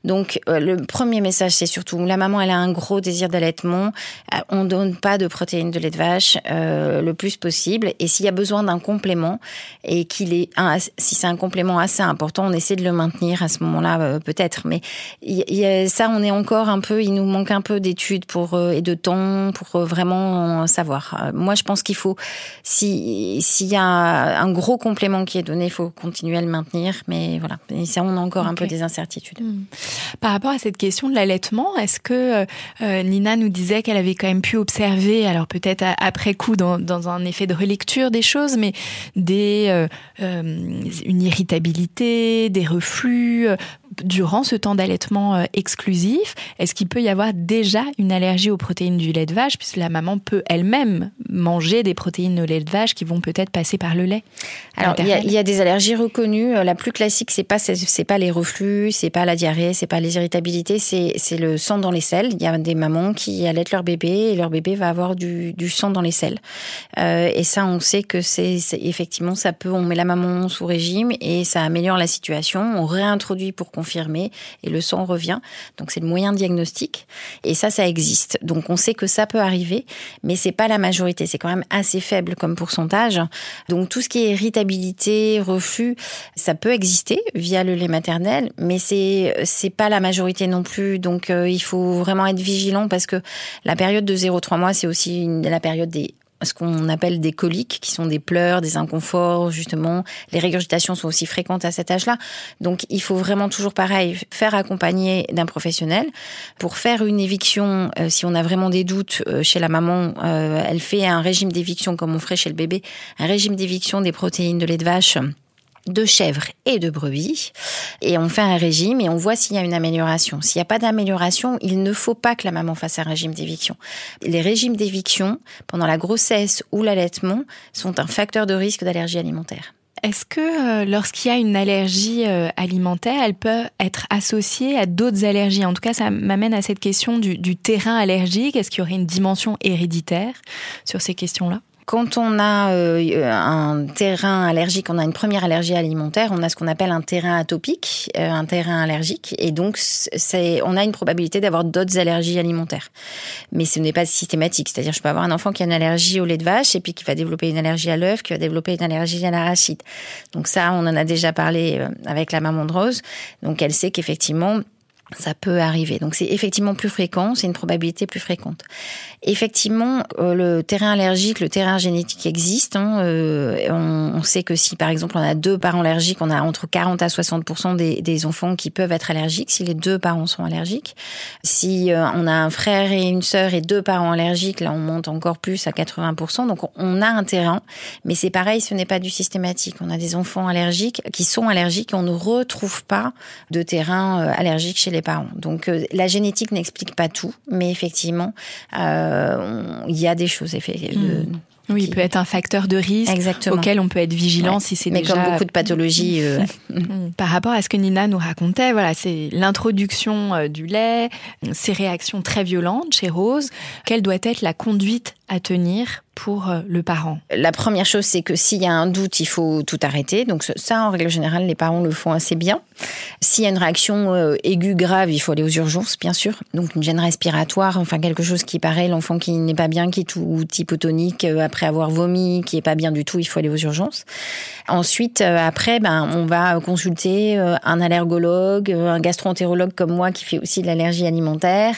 Donc euh, le premier message, c'est surtout la maman, elle a un gros désir d'allaitement, euh, on donne pas de protéines de lait de vache euh, le plus possible, et s'il y a besoin d'un complément et qu'il est un, si c'est un complément assez important, on essaie de le maintenir à ce moment-là euh, peut-être, mais y, y ça, on est encore un peu, il nous manque un peu d'études pour euh, et de temps pour euh, vraiment savoir. Euh, moi, je pense qu'il faut, si s'il y a un gros complément qui est donné, il faut continuer à le maintenir. Mais voilà, et ça, on a encore un peu des incertitudes. Hmm. Par rapport à cette question de l'allaitement, est-ce que Nina nous disait qu'elle avait quand même pu observer, alors peut-être après coup dans, dans, un effet de relecture des choses, mais des une irritabilité, des reflux durant ce temps d'allaitement exclusif Est-ce qu'il peut y avoir déjà une allergie aux protéines du lait de vache, puisque la maman peut elle-même manger des protéines au lait de vache qui vont peut-être passer par le lait. Alors il y, a, des allergies reconnues. Euh, la plus classique, c'est pas c'est pas les reflux, c'est pas la diarrhée, c'est pas les irritabilités, c'est c'est le sang dans les selles. Il y a des mamans qui allaitent leur bébé et leur bébé va avoir du, du sang dans les selles. Euh, et ça, on sait que c'est effectivement ça peut. On met la maman sous régime et ça améliore la situation. On réintroduit pour qu'on et le sang revient. Donc c'est le moyen diagnostic et ça, ça existe. Donc on sait que ça peut arriver, mais c'est pas la majorité. C'est quand même assez faible comme pourcentage. Donc tout ce qui est irritabilité, reflux, ça peut exister via le lait maternel, mais c'est c'est pas la majorité non plus. Donc euh, il faut vraiment être vigilant parce que la période de 0-3 mois, c'est aussi la période des ce qu'on appelle des coliques, qui sont des pleurs, des inconforts, justement. Les régurgitations sont aussi fréquentes à cet âge-là. Donc, il faut vraiment toujours pareil, faire accompagner d'un professionnel. Pour faire une éviction, euh, si on a vraiment des doutes euh, chez la maman, euh, elle fait un régime d'éviction comme on ferait chez le bébé, un régime d'éviction des protéines de lait de vache de chèvre et de brebis. Et on fait un régime et on voit s'il y a une amélioration. S'il n'y a pas d'amélioration, il ne faut pas que la maman fasse un régime d'éviction. Les régimes d'éviction, pendant la grossesse ou l'allaitement, sont un facteur de risque d'allergie alimentaire. Est-ce que euh, lorsqu'il y a une allergie euh, alimentaire, elle peut être associée à d'autres allergies? En tout cas, ça m'amène à cette question du, du terrain allergique. Est-ce qu'il y aurait une dimension héréditaire sur ces questions-là? Quand on a euh, un terrain allergique, on a une première allergie alimentaire, on a ce qu'on appelle un terrain atopique, euh, un terrain allergique, et donc c'est, on a une probabilité d'avoir d'autres allergies alimentaires. Mais ce n'est pas systématique, c'est-à-dire je peux avoir un enfant qui a une allergie au lait de vache et puis qui va développer une allergie à l'œuf, qui va développer une allergie à l'arachide. Donc ça, on en a déjà parlé euh, avec la maman de Rose, donc elle sait qu'effectivement ça peut arriver. Donc c'est effectivement plus fréquent, c'est une probabilité plus fréquente. Effectivement, euh, le terrain allergique, le terrain génétique existe. Hein, euh, on, sait que si par exemple on a deux parents allergiques, on a entre 40 à 60 des, des, enfants qui peuvent être allergiques si les deux parents sont allergiques. Si euh, on a un frère et une sœur et deux parents allergiques, là on monte encore plus à 80 Donc on a un terrain, mais c'est pareil, ce n'est pas du systématique. On a des enfants allergiques qui sont allergiques et on ne retrouve pas de terrain allergique chez les parents. Donc euh, la génétique n'explique pas tout, mais effectivement, euh, il y a des choses. De, mmh. Oui, il peut être un facteur de risque Exactement. auquel on peut être vigilant ouais. si c'est Mais déjà... comme beaucoup de pathologies. Euh... Par rapport à ce que Nina nous racontait, voilà, c'est l'introduction du lait, ces réactions très violentes chez Rose. Quelle doit être la conduite à tenir pour euh, le parent La première chose, c'est que s'il y a un doute, il faut tout arrêter. Donc ça, en règle générale, les parents le font assez bien. S'il y a une réaction euh, aiguë grave, il faut aller aux urgences, bien sûr. Donc une gêne respiratoire, enfin quelque chose qui paraît, l'enfant qui n'est pas bien, qui est tout hypotonique euh, après avoir vomi, qui est pas bien du tout, il faut aller aux urgences. Ensuite, après, ben, on va consulter un allergologue, un gastroentérologue comme moi qui fait aussi de l'allergie alimentaire,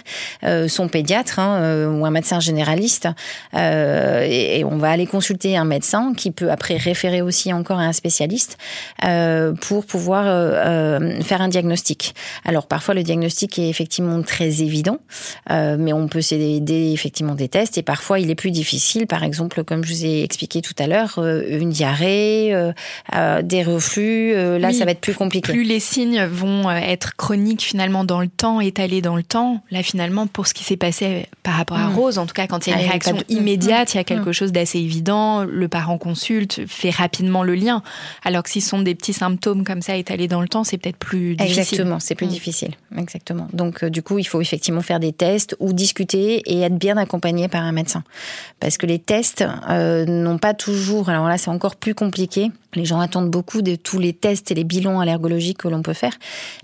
son pédiatre hein, ou un médecin généraliste. Euh, et, et, on va aller consulter un médecin qui peut après référer aussi encore à un spécialiste euh, pour pouvoir euh, faire un diagnostic. Alors parfois le diagnostic est effectivement très évident, euh, mais on peut s'aider effectivement des tests et parfois il est plus difficile. Par exemple, comme je vous ai expliqué tout à l'heure, euh, une diarrhée, euh, des reflux, là oui, ça va être plus compliqué. Plus les signes vont euh, être chroniques finalement dans le temps, étalés dans le temps. Là finalement pour ce qui s'est passé par rapport à Mmh. Rose, en tout cas quand il y a une réaction immédiate, il y a Mmh. quelque chose d'assez évident, le parent consulte, fait rapidement le lien. Alors que si ce sont des petits symptômes comme ça étalés dans le temps, c'est peut-être plus difficile. Exactement, c'est plus Mm. difficile. Exactement. Donc, euh, du coup, il faut effectivement faire des tests ou discuter et être bien accompagné par un médecin. Parce que les tests euh, n'ont pas toujours. Alors là, c'est encore plus compliqué. Les gens attendent beaucoup de tous les tests et les bilans allergologiques que l'on peut faire,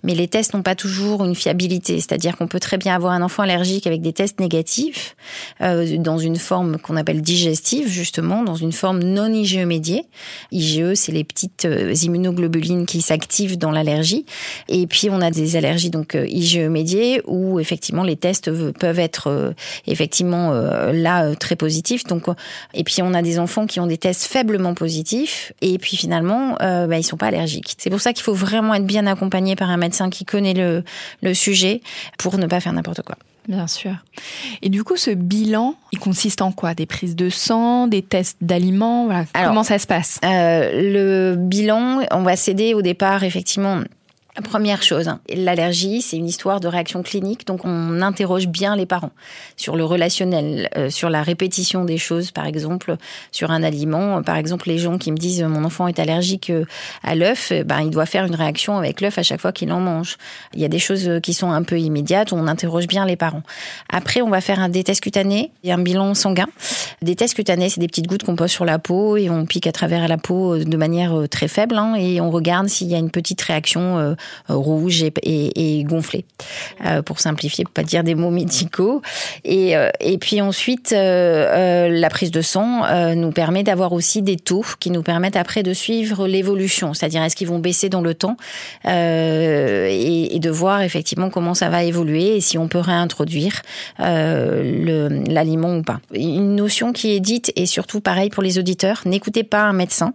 mais les tests n'ont pas toujours une fiabilité. C'est-à-dire qu'on peut très bien avoir un enfant allergique avec des tests négatifs euh, dans une forme qu'on appelle digestive, justement, dans une forme non IgE médiée. IgE, c'est les petites euh, immunoglobulines qui s'activent dans l'allergie. Et puis on a des allergies donc euh, IgE médiées où effectivement les tests peuvent être effectivement là très positifs. Donc et puis on a des enfants qui ont des tests faiblement positifs et puis finalement euh, bah, ils sont pas allergiques. C'est pour ça qu'il faut vraiment être bien accompagné par un médecin qui connaît le le sujet pour ne pas faire n'importe quoi. Bien sûr. Et du coup, ce bilan, il consiste en quoi? Des prises de sang, des tests d'aliments? Voilà. Alors, Comment ça se passe? Euh, le bilan, on va s'aider au départ effectivement. Première chose, l'allergie, c'est une histoire de réaction clinique, donc on interroge bien les parents sur le relationnel, euh, sur la répétition des choses, par exemple, sur un aliment. Par exemple, les gens qui me disent mon enfant est allergique euh, à l'œuf, eh ben il doit faire une réaction avec l'œuf à chaque fois qu'il en mange. Il y a des choses euh, qui sont un peu immédiates, on interroge bien les parents. Après, on va faire un des tests cutanés et un bilan sanguin. Des tests cutanés, c'est des petites gouttes qu'on pose sur la peau et on pique à travers la peau euh, de manière très faible hein, et on regarde s'il y a une petite réaction euh, rouge et, et, et gonflé, pour simplifier, pour pas dire des mots médicaux. Et, et puis ensuite, la prise de sang nous permet d'avoir aussi des taux qui nous permettent après de suivre l'évolution, c'est-à-dire est-ce qu'ils vont baisser dans le temps et, et, de voir effectivement comment ça va évoluer et si on peut réintroduire l'aliment ou pas. Une notion qui est dite et surtout pareil pour les auditeurs, n'écoutez pas un médecin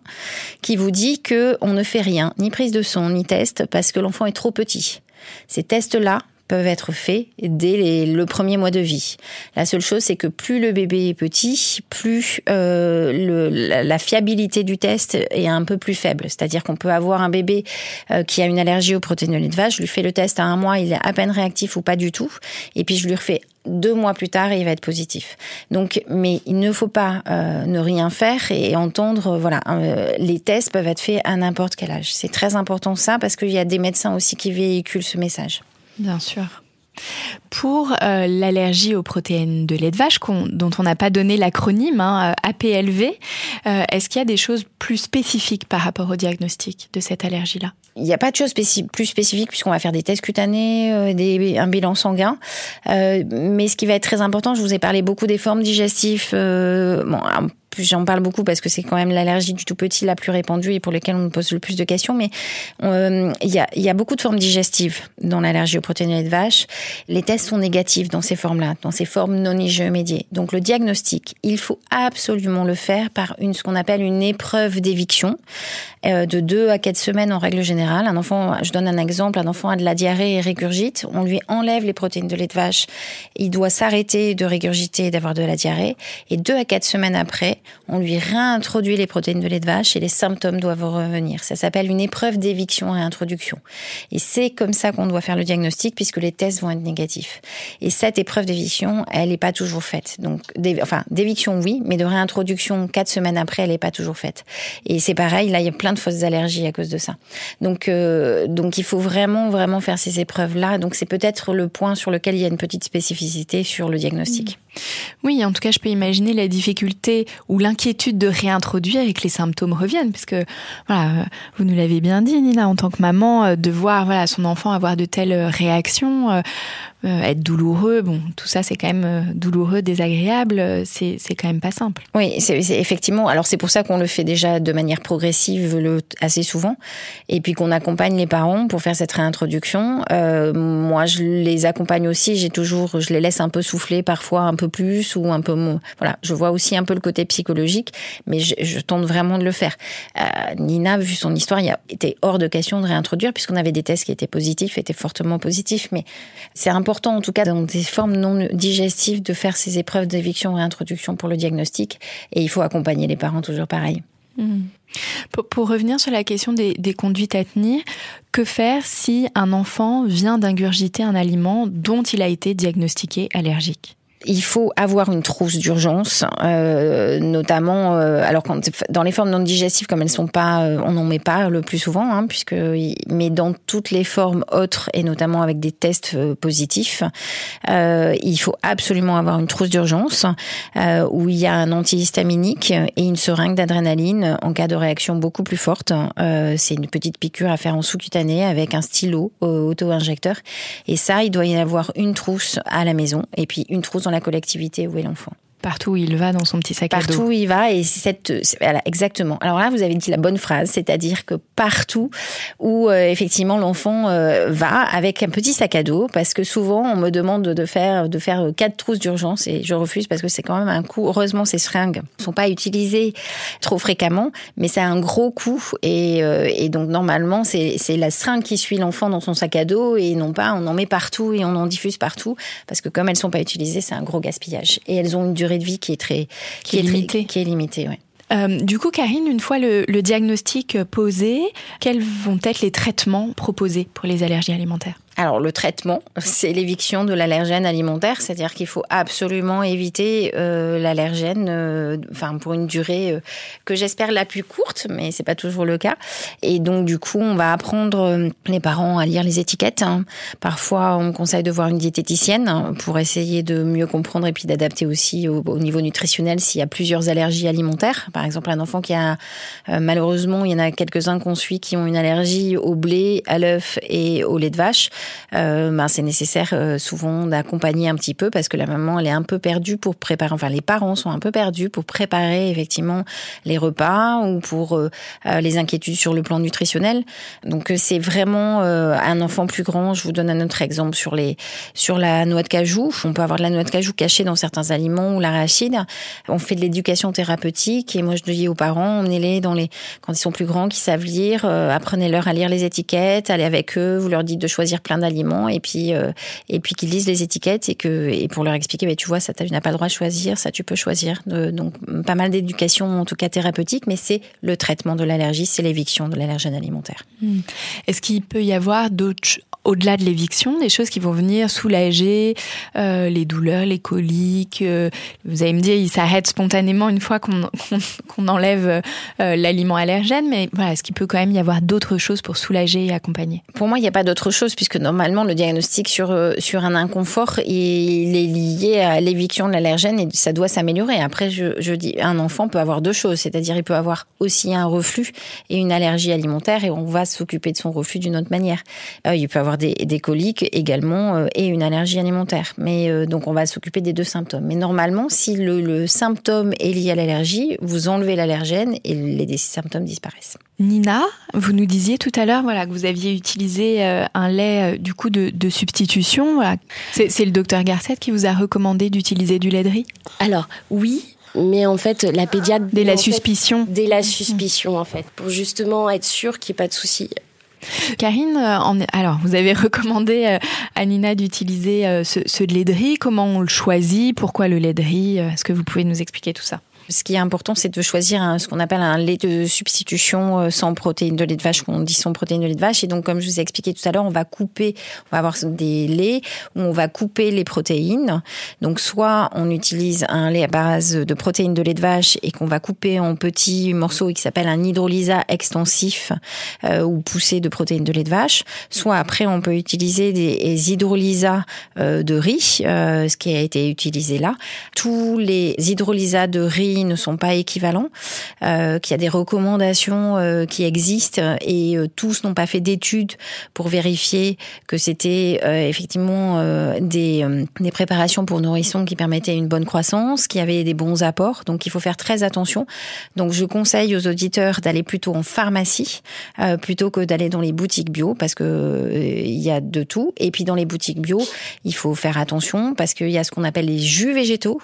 qui vous dit que on ne fait rien, ni prise de son, ni test, parce que l'enfant est trop petit. Ces tests-là peuvent être faits dès le premier mois de vie. La seule chose, c'est que plus le bébé est petit, plus euh, la, fiabilité du test est un peu plus faible. C'est-à-dire qu'on peut avoir un bébé euh, qui a une allergie aux protéines de lait de vache, je lui fais le test à un mois, il est à peine réactif ou pas du tout, et puis je lui refais deux mois plus tard il va être positif. Donc, mais il ne faut pas euh, ne rien faire et entendre, voilà, euh, les tests peuvent être faits à n'importe quel âge. C'est très important ça parce qu'il y a des médecins aussi qui véhiculent ce message. Bien sûr. Pour euh, l'allergie aux protéines de lait de vache, dont on n'a pas donné l'acronyme hein, APLV, est-ce qu'il y a des choses plus spécifiques par rapport au diagnostic de cette allergie-là? Il n'y a pas de choses plus spécifiques puisqu'on va faire des tests cutanés, euh, un bilan sanguin. Euh, mais ce qui va être très important, je vous ai parlé beaucoup des formes digestives. Euh, j'en parle beaucoup parce que c'est quand même l'allergie du tout petit la plus répandue et pour laquelle on nous pose le plus de questions. Mais euh, il y, a, beaucoup de formes digestives dans l'allergie aux protéines de vache. Les tests sont négatifs dans ces formes-là, dans ces formes non IgE médiées. Donc le diagnostic, il faut absolument le faire par une ce qu'on appelle une épreuve d'éviction euh, de deux à quatre semaines en règle générale. Un enfant, je donne un exemple, un enfant a de la diarrhée et régurgite, on lui enlève les protéines de lait de vache, il doit s'arrêter de régurgiter et d'avoir de la diarrhée et deux à quatre semaines après, on lui réintroduit les protéines de lait de vache et les symptômes doivent revenir. Ça s'appelle une épreuve d'éviction et introduction. Et c'est comme ça qu'on doit faire le diagnostic puisque les tests vont être négatifs. Et cette épreuve d'éviction, elle n'est pas toujours faite. Donc, enfin, d'éviction oui, mais de réintroduction quatre semaines après, elle n'est pas toujours faite. Et c'est pareil, là, il y a plein de fausses allergies à cause de ça. Donc, euh, donc il faut vraiment, vraiment faire ces épreuves-là. Donc, c'est peut-être le point sur lequel il y a une petite spécificité sur le diagnostic. Oui, en tout cas, je peux imaginer la difficulté ou l'inquiétude de réintroduire et que les symptômes reviennent, parce que voilà, euh, vous nous l'avez bien dit, Nina, en tant que maman, euh, de voir voilà son enfant avoir de telles réactions, euh, être douloureux, bon, tout ça c'est quand même euh, douloureux, désagréable, euh, c'est quand même pas simple. Oui, c'est effectivement. Alors c'est pour ça qu'on le fait déjà de manière progressive, le, assez souvent, et puis qu'on accompagne les parents pour faire cette réintroduction. Euh, moi, je les accompagne aussi. J'ai toujours, je les laisse un peu souffler parfois un peu plus ou un peu voilà. Je vois aussi un peu le côté psychologique, mais je, je tente vraiment de le faire. Euh, Nina, vu son histoire, il a été hors de question de réintroduire puisqu'on avait des tests qui étaient positifs, étaient fortement positifs, mais c'est un important, en tout cas dans des formes non digestives, de faire ces épreuves d'éviction et introduction pour le diagnostic. Et il faut accompagner les parents toujours pareil. Mmh. Pour, revenir sur la question des, des, conduites à tenir, que faire si un enfant vient d'ingurgiter un aliment dont il a été diagnostiqué allergique? Il faut avoir une trousse d'urgence, euh, notamment euh, alors dans les formes non digestives comme elles sont pas, euh, on n'en met pas le plus souvent, hein, puisque mais dans toutes les formes autres et notamment avec des tests positifs, il faut absolument avoir une trousse d'urgence où il y a un antihistaminique et une seringue d'adrénaline en cas de réaction beaucoup plus forte. C'est une petite piqûre à faire en sous-cutané avec un stylo auto-injecteur et ça, il doit y avoir une trousse à la maison et puis une trousse la collectivité où est l'enfant. Partout où il va dans son petit sac à dos. Partout où il va et cette voilà, exactement. Alors là vous avez dit la bonne phrase, c'est-à-dire que partout où euh, effectivement l'enfant euh, va avec un petit sac à dos parce que souvent on me demande de faire de faire quatre trousses d'urgence et je refuse parce que c'est quand même un coût. Heureusement ces seringues ne sont pas utilisées trop fréquemment, mais c'est un gros coût et, euh, donc normalement c'est c'est la seringue qui suit l'enfant dans son sac à dos et non pas on en met partout et on en diffuse partout parce que comme elles sont pas utilisées c'est un gros gaspillage et elles ont une durée de vie qui est très qui, est, limitée. qui est limitée, euh, du coup, Karine, une fois le, diagnostic posé, quels vont être les traitements proposés pour les allergies alimentaires? Alors le traitement, c'est l'éviction de l'allergène alimentaire, c'est-à-dire qu'il faut absolument éviter euh, l'allergène, euh, enfin pour une durée euh, que j'espère la plus courte, mais c'est pas toujours le cas. Et donc du coup, on va apprendre euh, les parents à lire les étiquettes. hein. Parfois, on conseille de voir une diététicienne hein, pour essayer de mieux comprendre et puis d'adapter aussi au, au niveau nutritionnel s'il y a plusieurs allergies alimentaires. Par exemple, un enfant qui a euh, malheureusement, il y en a quelques-uns qu'on suit qui ont une allergie au blé, à l'œuf et au lait de vache euh, ben, c'est nécessaire euh, souvent d'accompagner un petit peu parce que la maman elle est un peu perdue pour préparer, enfin les parents sont un peu perdus pour préparer effectivement les repas ou pour euh, euh, les inquiétudes sur le plan nutritionnel. Donc euh, c'est vraiment un enfant plus grand. Je vous donne un autre exemple sur les sur la noix de cajou. On peut avoir de la noix de cajou cachée dans certains aliments ou l'arachide. On fait de l'éducation thérapeutique et moi je dis aux parents emmenez-les dans les quand ils sont plus grands qui savent lire, apprenez-leur à lire les étiquettes, allez avec eux, vous leur dites de choisir plein d'aliments et puis euh, et puis qu'ils lisent les étiquettes et que et pour leur expliquer mais tu vois ça tu n'as pas le droit de choisir, ça tu peux choisir. De- donc pas mal d'éducation en tout cas thérapeutique mais c'est le traitement de l'allergie, c'est l'éviction de l'allergène alimentaire. Est-ce qu'il peut y avoir d'autres, au-delà de l'éviction, des choses qui vont venir soulager euh, les douleurs, les coliques euh, Vous allez me dire, il s'arrête spontanément une fois qu'on qu'on enlève euh, l'aliment allergène, mais voilà, est-ce qu'il peut quand même y avoir d'autres choses pour soulager et accompagner? Pour moi, il n'y a pas d'autre chose puisque normalement le diagnostic sur euh, sur un inconfort il est lié à l'éviction de l'allergène et ça doit s'améliorer. Après, je, je dis un enfant peut avoir deux choses, c'est-à-dire il peut avoir aussi un reflux et une allergie alimentaire et on va s'occuper de son reflux d'une autre manière. Euh, il peut avoir des, des coliques également euh, et une allergie alimentaire. Mais donc on va s'occuper des deux symptômes. Mais normalement, si le, le symptôme est lié à l'allergie, vous enlevez l'allergène et les, les symptômes disparaissent. Nina, vous nous disiez tout à l'heure voilà, que vous aviez utilisé un lait euh, du coup de, de substitution. Voilà. C'est le docteur Garcet qui vous a recommandé d'utiliser du lait de riz? Alors oui, mais en fait la pédiatre Dès la fait, suspicion. dès la suspicion en fait, pour justement être sûr qu'il n'y ait pas de souci. Karine, euh, alors vous avez recommandé euh, à Nina d'utiliser euh, ce, ce lait de riz. Comment on le choisit? Pourquoi le lait de riz? Euh, Est-ce que vous pouvez nous expliquer tout ça? Ce qui est important, c'est de choisir un- ce qu'on appelle un lait de substitution euh, sans protéines de lait de vache, qu'on dit sans protéines de lait de vache. Et donc, comme je vous ai expliqué tout à l'heure, on va couper, on va avoir des laits où on va couper les protéines. Donc, soit on utilise un lait à base de protéines de lait de vache et qu'on va couper en petits morceaux et qui s'appelle un hydrolysa extensif euh, ou poussé de protéines de lait de vache. Soit après, on peut utiliser des hydrolysats euh, de riz, euh, ce qui a été utilisé là. Tous les hydrolysats de riz ne sont pas équivalents, euh, qu'il y a des recommandations euh, qui existent et euh, tous n'ont pas fait d'études pour vérifier que c'était effectivement des, des préparations pour nourrissons qui permettaient une bonne croissance, qui avaient des bons apports. Donc il faut faire très attention. Donc je conseille aux auditeurs d'aller plutôt en pharmacie plutôt que d'aller dans les boutiques bio parce que il y a de tout. Et puis dans les boutiques bio, il faut faire attention parce qu'il y a ce qu'on appelle les jus végétaux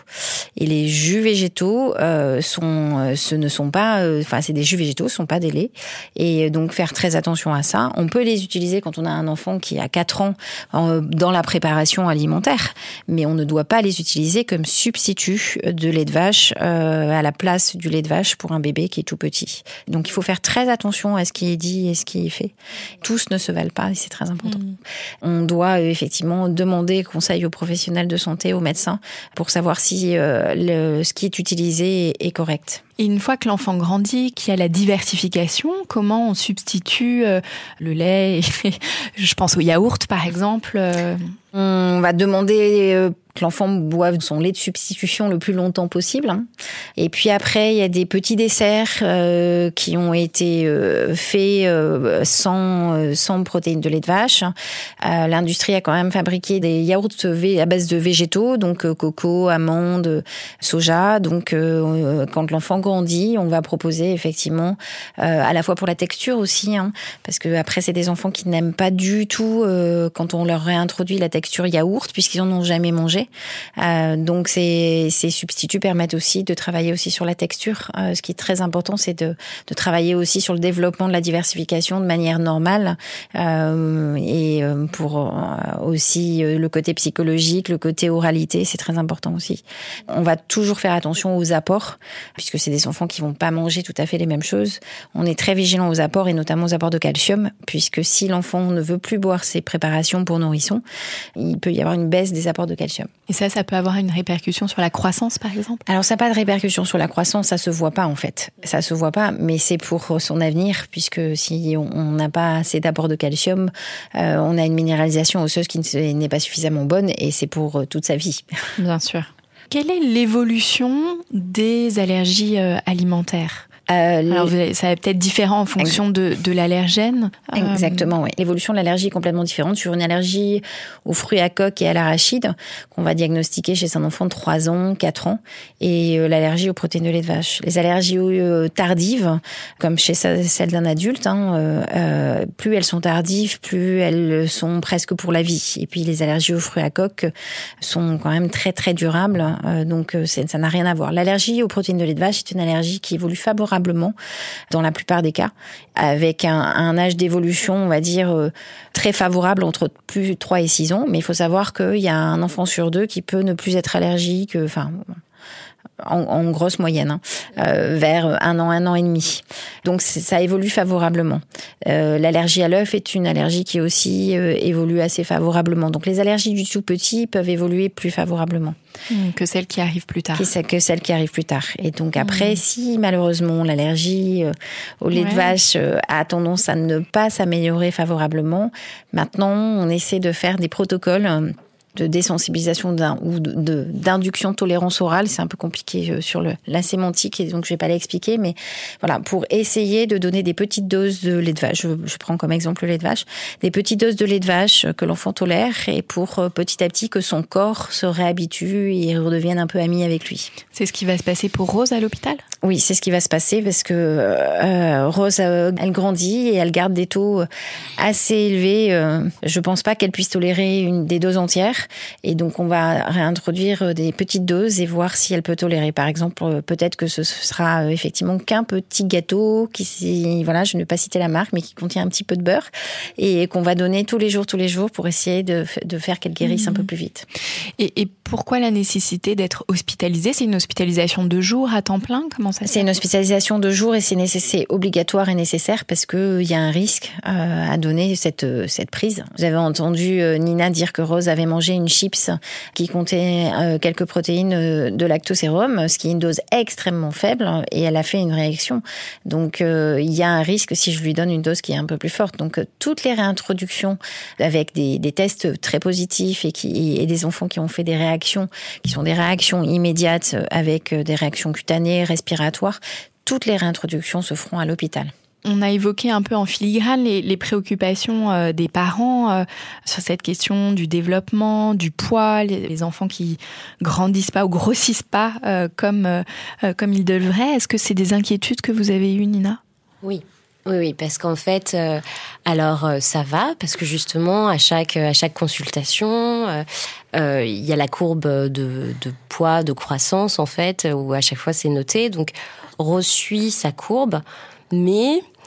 et les jus végétaux euh, sont, euh, ce ne sont pas, euh, enfin c'est des jus végétaux, ce sont pas des laits. Et donc faire très attention à ça. On peut les utiliser quand on a un enfant qui a 4 ans dans la préparation alimentaire, mais on ne doit pas les utiliser comme substitut de lait de vache euh, à la place du lait de vache pour un bébé qui est tout petit. Donc il faut faire très attention à ce qui est dit et ce qui est fait. Tous ne se valent pas et c'est très important. On doit effectivement demander conseil aux professionnels de santé, aux médecins, pour savoir si le, ce qui est utilisé est, est correct. Et une fois que l'enfant grandit, qu'il y a la diversification, comment on substitue euh, le lait Je pense au yaourt, par exemple. euh, On va demander euh, que l'enfant boive son lait de substitution le plus longtemps possible. hein. Et puis après, il y a des petits desserts euh, qui ont été euh, faits euh, sans, euh, sans protéines de lait de vache. Euh, L'industrie a quand même fabriqué des yaourts à base de végétaux, donc euh, coco, amandes, soja. Donc quand l'enfant grandit, on va proposer effectivement à la fois pour la texture aussi, hein, parce que après c'est des enfants qui n'aiment pas du tout quand on leur réintroduit la texture yaourt puisqu'ils en ont jamais mangé. Euh, donc ces, ces substituts permettent aussi de travailler aussi sur la texture. Euh, ce qui est très important, c'est de, de travailler aussi sur le développement de la diversification de manière normale euh, et euh, pour euh, aussi le côté psychologique, le côté oralité, c'est très important aussi. On va toujours faire attention aux apports puisque c'est des enfants qui vont pas manger tout à fait les mêmes choses. On est très vigilant aux apports et notamment aux apports de calcium puisque si l'enfant ne veut plus boire ses préparations pour nourrissons, il peut y avoir une baisse des apports de calcium. Et ça, ça peut avoir une répercussion sur la croissance, par exemple? Alors, ça n'a pas de répercussion sur la croissance, ça se voit pas en fait. Ça se voit pas, mais c'est pour son avenir, puisque si on n'a pas assez d'apports de calcium, euh, on a une minéralisation osseuse qui n'est pas suffisamment bonne, et c'est pour euh, toute sa vie. Bien sûr. Quelle est l'évolution des allergies euh, alimentaires? Euh, Alors, ça va peut-être différent en fonction de, de l'allergène. Euh, Exactement, oui. L'évolution de l'allergie est complètement différente. Sur une allergie aux fruits à coque et à l'arachide, qu'on va diagnostiquer chez un enfant de 3 ans, 4 ans, et euh, l'allergie aux protéines de lait de vache. Les allergies tardives, comme chez celle d'un adulte, hein, euh, plus elles sont tardives, plus elles sont presque pour la vie. Et puis les allergies aux fruits à coque sont quand même très très durables, donc ça n'a rien à voir. L'allergie aux protéines de lait de vache est une allergie qui évolue favorablement dans la plupart des cas, avec un, âge d'évolution, on va dire, euh, très favorable entre plus 3 et 6 ans. Mais il faut savoir qu'il y a un enfant sur deux qui peut ne plus être allergique, enfin, en, grosse moyenne, hein, euh, vers un an, un an et demi. Donc ça évolue favorablement. Euh, l'allergie à l'œuf est une allergie qui aussi euh, évolue assez favorablement. Donc les allergies du tout petit peuvent évoluer plus favorablement. Mmh, que celles qui arrivent plus tard. Que celles qui arrivent plus tard. Et donc après, mmh. si malheureusement l'allergie au lait de vache a tendance à ne pas s'améliorer favorablement, maintenant on essaie de faire des protocoles de désensibilisation d'un, ou d'induction de tolérance orale. C'est un peu compliqué euh, sur le, la sémantique et donc je vais pas l'expliquer, mais voilà, pour essayer de donner des petites doses de lait de vache. Je, je, prends comme exemple le lait de vache, des petites doses de lait de vache que l'enfant tolère et pour euh, petit à petit que son corps se réhabitue et redevienne un peu ami avec lui. C'est ce qui va se passer pour Rose à l'hôpital? Oui, c'est ce qui va se passer parce que euh, Rose, elle grandit et elle garde des taux assez élevés. je pense pas qu'elle puisse tolérer une des doses entières. Et donc, on va réintroduire euh, des petites doses et voir si elle peut tolérer. Par exemple, euh, peut-être que ce sera euh, effectivement qu'un petit gâteau qui, voilà, je ne vais pas citer la marque, mais qui contient un petit peu de beurre et qu'on va donner tous les jours, tous les jours pour essayer de, de faire qu'elle guérisse un peu mhm. plus vite. Et, et pourquoi la nécessité d'être hospitalisée? C'est une hospitalisation de jour à temps plein? Comment ça C'est une hospitalisation de jour et c'est obligatoire et nécessaire parce qu'il y a un risque à donner cette, cette prise. Vous avez entendu Nina dire que Rose avait mangé une chips qui contenait euh, quelques protéines euh, de lactosérum, ce qui est une dose extrêmement faible, et elle a fait une réaction. Donc euh, il y a un risque si je lui donne une dose qui est un peu plus forte. Donc toutes les réintroductions avec des, tests très positifs et, qui, et des enfants qui ont fait des réactions, qui sont des réactions immédiates avec des réactions cutanées, respiratoires, toutes les réintroductions se feront à l'hôpital. On a évoqué un peu en filigrane les, préoccupations euh, des parents euh, sur cette question du développement, du poids, les, enfants qui grandissent pas ou grossissent pas euh, comme comme ils devraient. Est-ce que c'est des inquiétudes que vous avez eues, Nina? Oui. Oui, oui, parce qu'en fait, alors ça va, parce que justement, à chaque à chaque consultation, il y a la courbe de, poids, de croissance en fait, où à chaque fois c'est noté. Donc Rose suit sa courbe, mais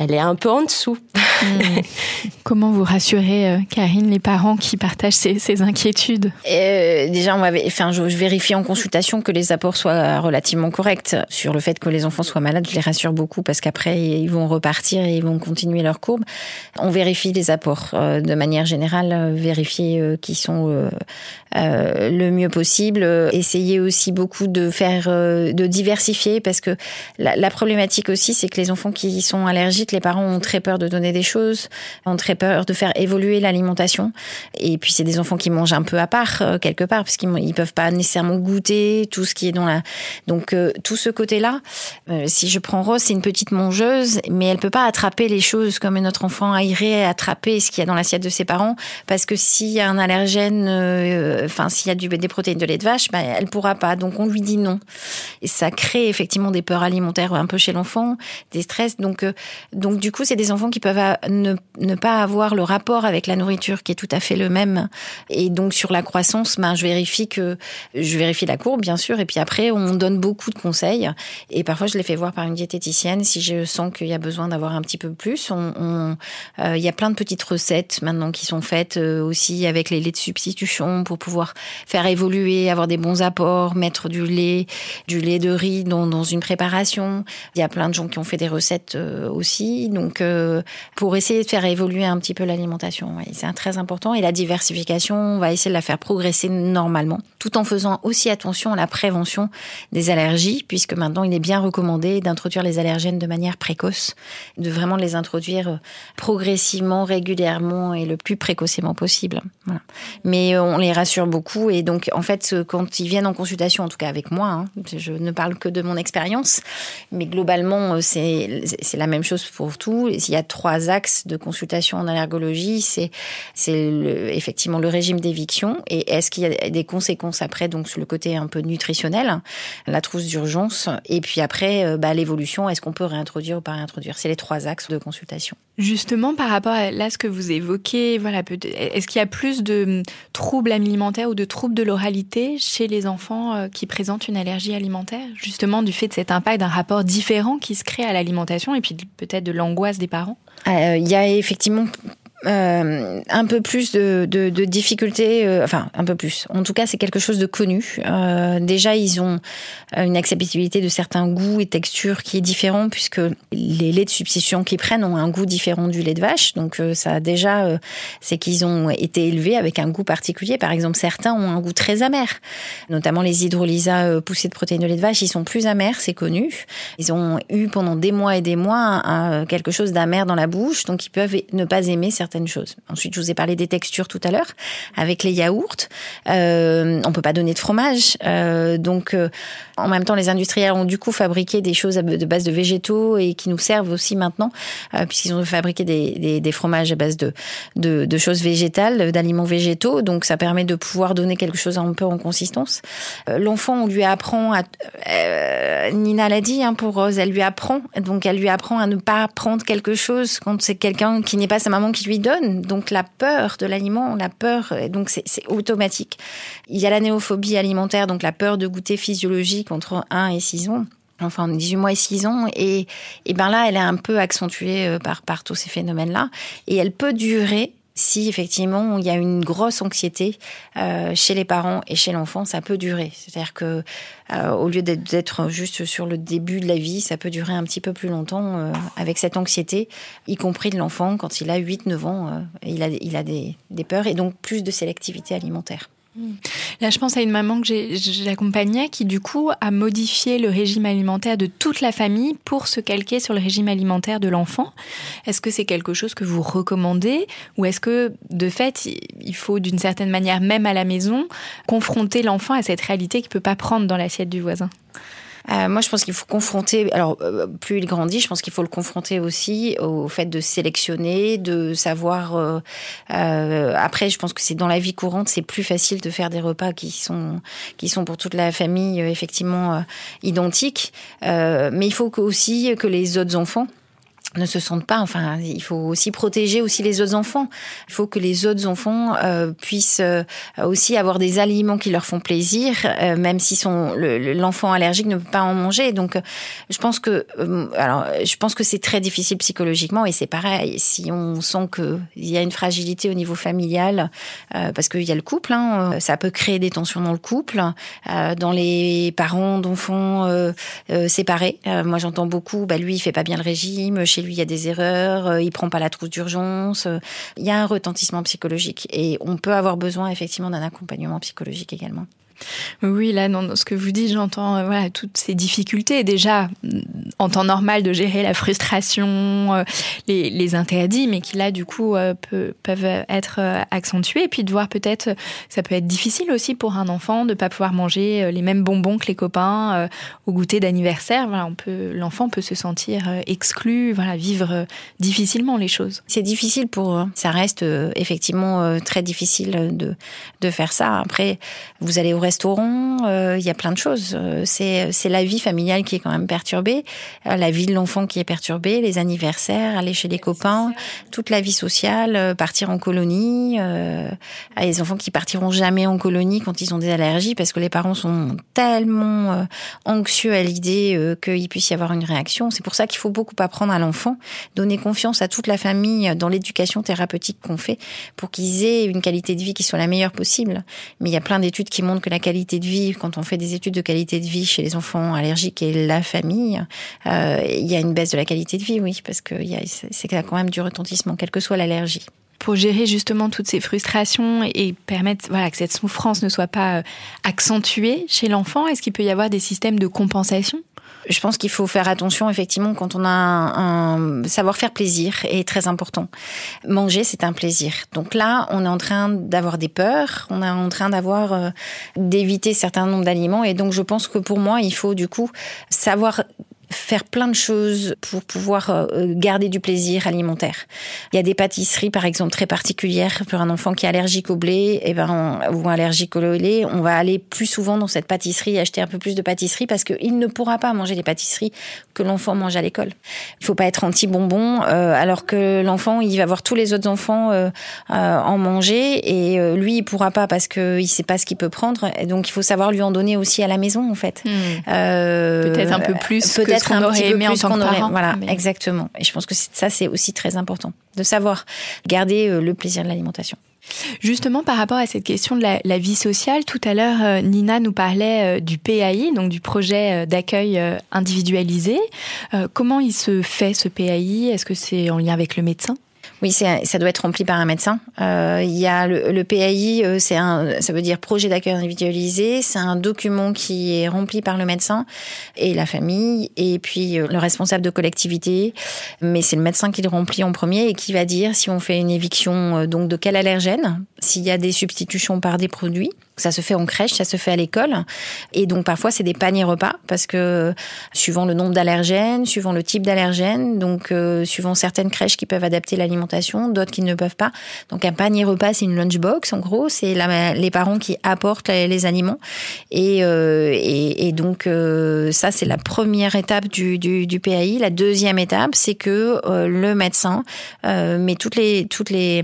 elle est un peu en dessous. Comment vous rassurez, euh, Karine, les parents qui partagent ces, inquiétudes? Euh, Déjà, on enfin, je, vérifie en consultation que les apports soient relativement corrects. Sur le fait que les enfants soient malades, je les rassure beaucoup parce qu'après, ils vont repartir et ils vont continuer leur courbe. On vérifie les apports. Euh, de manière générale, vérifier qu'ils sont le mieux possible. Essayer aussi beaucoup de faire, de diversifier parce que la, la problématique aussi, c'est que les enfants qui sont allergiques, les parents ont très peur de donner des choses, ont très peur de faire évoluer l'alimentation. Et puis c'est des enfants qui mangent un peu à part euh, quelque part parce qu'ils ils peuvent pas nécessairement goûter tout ce qui est dans la. Donc euh, tout ce côté-là, euh, si je prends Rose, c'est une petite mangeuse, mais elle peut pas attraper les choses comme notre enfant irait attraper ce qu'il y a dans l'assiette de ses parents parce que s'il y a un allergène, enfin s'il y a des protéines de lait de vache, ben, elle pourra pas. Donc on lui dit non. Et ça crée effectivement des peurs alimentaires un peu chez l'enfant, des stress. Donc donc du coup, c'est des enfants qui peuvent a- ne, pas avoir le rapport avec la nourriture qui est tout à fait le même. Et donc sur la croissance, ben, je vérifie que je vérifie la courbe, bien sûr, et puis après, on donne beaucoup de conseils. Et parfois, je les fais voir par une diététicienne si je sens qu'il y a besoin d'avoir un petit peu plus. Euh, il y a plein de petites recettes maintenant qui sont faites euh, aussi avec les laits de substitution pour pouvoir faire évoluer, avoir des bons apports, mettre du lait, du lait de riz dans, une préparation. Il y a plein de gens qui ont fait des recettes euh, aussi, donc euh, pour essayer de faire évoluer un petit peu l'alimentation, c'est très important. Et la diversification, on va essayer de la faire progresser normalement, tout en faisant aussi attention à la prévention des allergies, puisque maintenant il est bien recommandé d'introduire les allergènes de manière précoce, de vraiment les introduire euh, progressivement, régulièrement et le plus précocement possible. Mais euh, on les rassure beaucoup et donc en fait quand ils viennent en consultation, en tout cas avec moi, hein, je ne parle que de mon expérience, mais globalement c'est la même chose pour tout. Il y a trois axes de consultation en allergologie, c'est c'est effectivement le régime d'éviction et est-ce qu'il y a des conséquences après donc sur le côté un peu nutritionnel, la trousse d'urgence et puis après euh, bah, l'évolution, est-ce qu'on peut réintroduire ou pas réintroduire? C'est les trois axes de consultation. Justement, par rapport à là ce que vous évoquez, voilà, est-ce qu'il y a plus de hum, troubles alimentaires ou de troubles de l'oralité chez les enfants euh, qui présentent une allergie alimentaire, justement du fait de cet impact d'un rapport différent qui se crée à l'alimentation et puis de- de l'angoisse des parents? Euh, Il y a effectivement euh, un peu plus de, de, de difficultés, euh, enfin un peu plus. En tout cas, c'est quelque chose de connu. Euh, déjà, ils ont une acceptabilité de certains goûts et textures qui est différent puisque les laits de substitution qu'ils prennent ont un goût différent du lait de vache. Donc euh, ça déjà, euh, c'est qu'ils ont été élevés avec un goût particulier. Par exemple, certains ont un goût très amer, notamment les hydrolysats poussés de protéines de lait de vache. Ils sont plus amers, c'est connu. Ils ont eu pendant des mois et des mois quelque chose d'amer dans la bouche, donc ils peuvent ne pas aimer Ensuite, je vous ai parlé des textures tout à l'heure avec les yaourts. Euh, on peut pas donner de fromage, euh, donc euh, en même temps, les industriels ont du coup fabriqué des choses de base de végétaux et qui nous servent aussi maintenant, euh, puisqu'ils ont fabriqué des, des, des fromages à base de, de, de choses végétales, d'aliments végétaux. Donc, ça permet de pouvoir donner quelque chose un peu en consistance. Euh, L'enfant, on lui apprend à... euh, Nina l'a dit hein, pour Rose, elle lui apprend. Donc, elle lui apprend à ne pas prendre quelque chose quand c'est quelqu'un qui n'est pas sa maman qui lui donne. Donc, la peur de l'aliment, la peur, donc c'est automatique. Il y a la néophobie alimentaire, donc la peur de goûter physiologique entre 1 et 6 ans. Enfin, 18 mois et 6 ans. Et, et ben là, elle est un peu accentuée euh, par, par tous ces phénomènes-là. Et elle peut durer si effectivement il y a une grosse anxiété euh, chez les parents et chez l'enfant, ça peut durer. C'est-à-dire que euh, au lieu d'être- juste sur le début de la vie, ça peut durer un petit peu plus longtemps avec cette anxiété, y compris de l'enfant quand il a 8-9 ans, il a, il a des, des peurs et donc plus de sélectivité alimentaire. Là, je pense à une maman que j'accompagnais qui, du coup, a modifié le régime alimentaire de toute la famille pour se calquer sur le régime alimentaire de l'enfant. Est-ce que c'est quelque chose que vous recommandez ou est-ce que, de fait, il faut, d'une certaine manière, même à la maison, confronter l'enfant à cette réalité qu'il peut pas prendre dans l'assiette du voisin? Euh, moi, je pense qu'il faut confronter. Alors, euh, plus il grandit, je pense qu'il faut le confronter aussi au fait de sélectionner, de savoir. euh, euh, après, je pense que c'est dans la vie courante, c'est plus facile de faire des repas qui sont qui sont pour toute la famille euh, effectivement identiques. Mais il faut que, aussi que les autres enfants ne se sentent pas. Enfin, il faut aussi protéger aussi les autres enfants. Il faut que les autres enfants euh, puissent euh, aussi avoir des aliments qui leur font plaisir, euh, même si son le- le- l'enfant allergique ne peut pas en manger. Donc, euh, je pense que euh, alors, je pense que c'est très difficile psychologiquement et c'est pareil. Si on sent que il y a une fragilité au niveau familial, euh, parce qu'il y a le couple, hein, ça peut créer des tensions dans le couple, dans les parents d'enfants séparés. Moi, j'entends beaucoup. Bah, lui, il fait pas bien le régime. Lui, il y a des erreurs. euh, il prend pas la trousse d'urgence. euh, il y a un retentissement psychologique et on peut avoir besoin effectivement d'un accompagnement psychologique également. Oui, là, dans ce que vous dites, j'entends euh, voilà toutes ces difficultés. Déjà, en temps normal, de gérer la frustration, euh, les, interdits, mais qui là, du coup, euh, peut- peuvent être accentués. Et puis de voir peut-être, ça peut être difficile aussi pour un enfant de pas pouvoir manger les mêmes bonbons que les copains au goûter d'anniversaire. Voilà, l'enfant peut se sentir exclu, voilà, vivre difficilement les choses. C'est difficile pour eux. Ça reste effectivement très difficile de, faire ça. Après, vous allez au euh, il y a plein de choses. Euh, c'est c'est la vie familiale qui est quand même perturbée, euh, la vie de l'enfant qui est perturbée, les anniversaires, aller chez les copains, toute la vie sociale, partir en colonie, euh, les enfants qui partiront jamais en colonie quand ils ont des allergies parce que les parents sont tellement anxieux à l'idée qu'il puisse y avoir une réaction. C'est pour ça qu'il faut beaucoup apprendre à l'enfant, donner confiance à toute la famille dans l'éducation thérapeutique qu'on fait pour qu'ils aient une qualité de vie qui soit la meilleure possible. Mais il y a plein d'études qui montrent que la qualité de vie, quand on fait des études de qualité de vie chez les enfants allergiques et la famille, euh, il y a une baisse de la qualité de vie, oui, parce que c'est quand même du retentissement, quelle que soit l'allergie. Pour gérer justement toutes ces frustrations et permettre voilà, que cette souffrance ne soit pas euh, accentuée chez l'enfant Est-ce qu'il peut y avoir des systèmes de compensation? Je pense qu'il faut faire attention effectivement quand on a un, savoir faire plaisir est très important. Manger c'est un plaisir. Donc là, on est en train d'avoir des peurs, on est en train d'avoir euh, d'éviter certains nombres d'aliments et donc je pense que pour moi, il faut du coup savoir faire plein de choses pour pouvoir euh, garder du plaisir alimentaire. Il y a des pâtisseries, par exemple, très particulières pour un enfant qui est allergique au blé et eh ben, ou allergique au lait. On va aller plus souvent dans cette pâtisserie, acheter un peu plus de pâtisserie parce qu'il ne pourra pas manger les pâtisseries que l'enfant mange à l'école. Il faut pas être anti-bonbon euh, alors que l'enfant, il va voir tous les autres enfants euh, en manger et lui, il pourra pas parce qu'il sait pas ce qu'il peut prendre. Et donc, il faut savoir lui en donner aussi à la maison, en fait. Hmm. peut-être un peu plus. Peut-être qu'on aurait aimé en tant que parent. Voilà, exactement. Et je pense que ça, c'est aussi très important de savoir garder euh, le plaisir de l'alimentation. Justement, par rapport à cette question de la, vie sociale, tout à l'heure, euh, Nina nous parlait euh, du PAI, donc du projet d'accueil individualisé. Comment il se fait ce PAI Est-ce que c'est en lien avec le médecin? Oui, ça doit être rempli par un médecin. Euh, il y a le, le PAI, euh, c'est un, ça veut dire projet d'accueil individualisé. C'est un document qui est rempli par le médecin et la famille, et puis euh, le responsable de collectivité. Mais c'est le médecin qui le remplit en premier et qui va dire si on fait une éviction euh, donc de quel allergène, s'il y a des substitutions par des produits. Ça se fait en crèche, ça se fait à l'école. Et donc parfois c'est des paniers repas parce que suivant le nombre d'allergènes, suivant le type d'allergène, donc euh, suivant certaines crèches qui peuvent adapter l'alimentation, d'autres qui ne peuvent pas. Donc un panier repas c'est une lunchbox en gros, c'est les parents qui apportent les, aliments. Et, euh, donc euh, ça c'est la première étape du, PAI. La deuxième étape c'est que le médecin met toutes les toutes les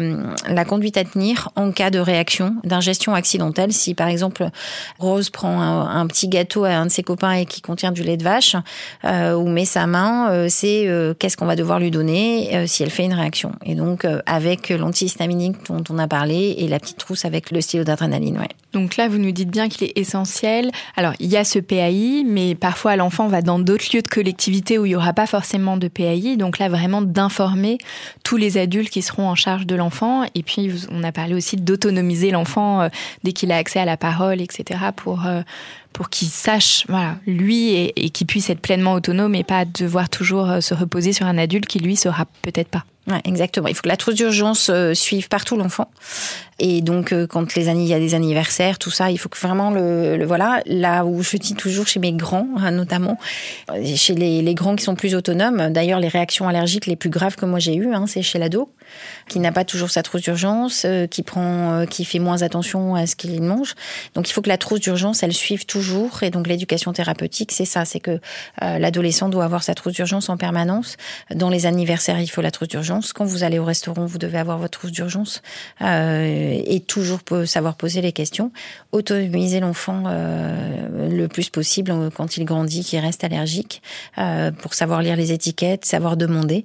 la conduite à tenir en cas de réaction d'ingestion accidentelle si par exemple Rose prend un, petit gâteau à un de ses copains et qui contient du lait de vache, euh, ou met sa main, euh, c'est euh, qu'est-ce qu'on va devoir lui donner si elle fait une réaction. Et donc avec l'antihistaminique dont on a parlé et la petite trousse avec le stylo d'adrénaline. Ouais. Donc là, vous nous dites bien qu'il est essentiel. Alors il y a ce PAI, mais parfois l'enfant va dans d'autres lieux de collectivité où il n'y aura pas forcément de PAI. Donc là, vraiment d'informer tous les adultes qui seront en charge de l'enfant. Et puis on a parlé aussi d'autonomiser l'enfant dès qu'il a accès à la parole, etc. pour euh, pour qu'il sache, voilà, lui et, et qu'il puisse être pleinement autonome et pas devoir toujours euh, se reposer sur un adulte qui lui sera peut-être pas. Ouais, exactement. Il faut que la trousse d'urgence euh, suive partout l'enfant. Et donc, euh, quand les années, il y a des anniversaires, tout ça, il faut que vraiment le, le voilà. Là où je dis toujours chez mes grands, hein, notamment chez les, les, grands qui sont plus autonomes. D'ailleurs, les réactions allergiques les plus graves que moi j'ai eues, hein, c'est chez l'ado qui n'a pas toujours sa trousse d'urgence, euh, qui prend, qui fait moins attention à ce qu'il mange. Donc, il faut que la trousse d'urgence, elle suive toujours. Et donc, l'éducation thérapeutique, c'est ça, c'est que l'adolescent doit avoir sa trousse d'urgence en permanence. Dans les anniversaires, il faut la trousse d'urgence quand vous allez au restaurant, vous devez avoir votre trousse d'urgence euh, et toujours savoir poser les questions. Autonomiser l'enfant euh, le plus possible euh, quand il grandit, qu'il reste allergique, pour savoir lire les étiquettes, savoir demander,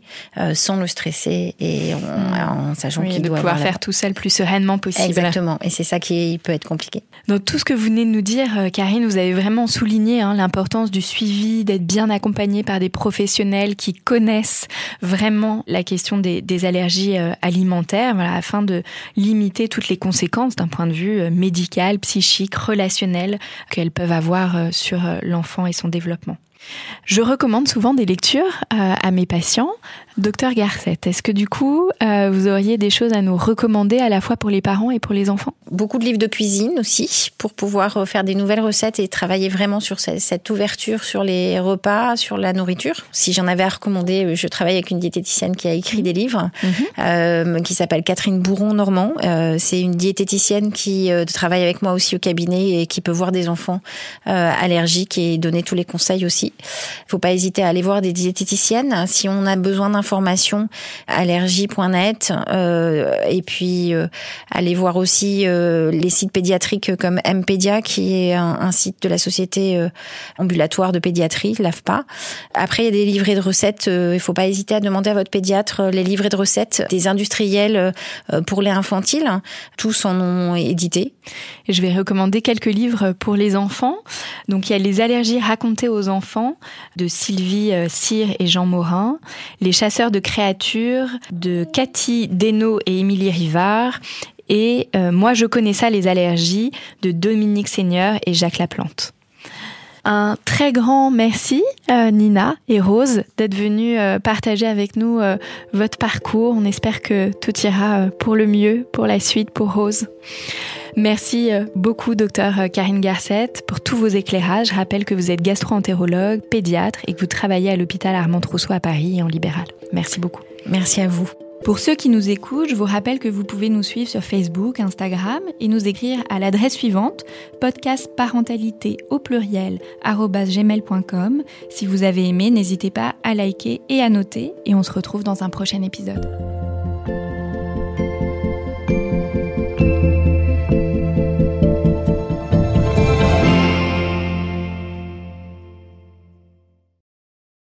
sans le stresser et en, sachant qu'il doit pouvoir faire tout ça le plus sereinement possible. Exactement. Et c'est ça qui peut être compliqué. Donc tout ce que vous venez de nous dire, Karine, vous avez vraiment souligné hein, l'importance du suivi, d'être bien accompagné par des professionnels qui connaissent vraiment la question des, allergies euh, alimentaires, afin de limiter toutes les conséquences d'un point de vue euh, médical, psychique, relationnel qu'elles peuvent avoir euh, sur l'enfant et son développement. Je recommande souvent des lectures à mes patients. Docteur Garcette, est-ce que du coup, euh, vous auriez des choses à nous recommander à la fois pour les parents et pour les enfants? Beaucoup de livres de cuisine aussi, pour pouvoir euh, faire des nouvelles recettes et travailler vraiment sur cette ouverture sur les repas, sur la nourriture. Si j'en avais à recommander, je travaille avec une diététicienne qui a écrit des livres, mhm. euh, qui s'appelle Catherine Bourron-Normand. Euh, c'est une diététicienne qui travaille avec moi aussi au cabinet et qui peut voir des enfants allergiques et donner tous les conseils aussi. Il faut pas hésiter à aller voir des diététiciennes si on a besoin d'un informations allergie.net euh, et puis euh, allez voir aussi euh, les sites pédiatriques comme Mpédia qui est un, site de la société ambulatoire de pédiatrie, l'AFPA. Après il y a des livrets de recettes, il faut pas hésiter à demander à votre pédiatre les livrets de recettes des industriels pour les infantiles, tous en ont édité. Je vais recommander quelques livres pour les enfants. Donc il y a les allergies racontées aux enfants de Sylvie Cyr et Jean Morin, les chasseurs de créatures de Cathy Deno et Émilie Rivard et euh, Moi je connais ça les allergies de Dominique Seigneur et Jacques Laplante. Un très grand merci euh, Nina et Rose d'être venues euh, partager avec nous votre parcours. On espère que tout ira pour le mieux pour la suite pour Rose. Merci euh, beaucoup, docteur euh, Karine Garcette, pour tous vos éclairages. Je rappelle que vous êtes gastro-entérologue, pédiatre et que vous travaillez à l'hôpital Armand Trousseau à Paris et en libéral. Merci beaucoup. Merci à vous. Pour ceux qui nous écoutent, je vous rappelle que vous pouvez nous suivre sur Facebook, Instagram et nous écrire à l'adresse suivante podcast parentalité au pluriel gmail.com. Si vous avez aimé, n'hésitez pas à liker et à noter et on se retrouve dans un prochain épisode.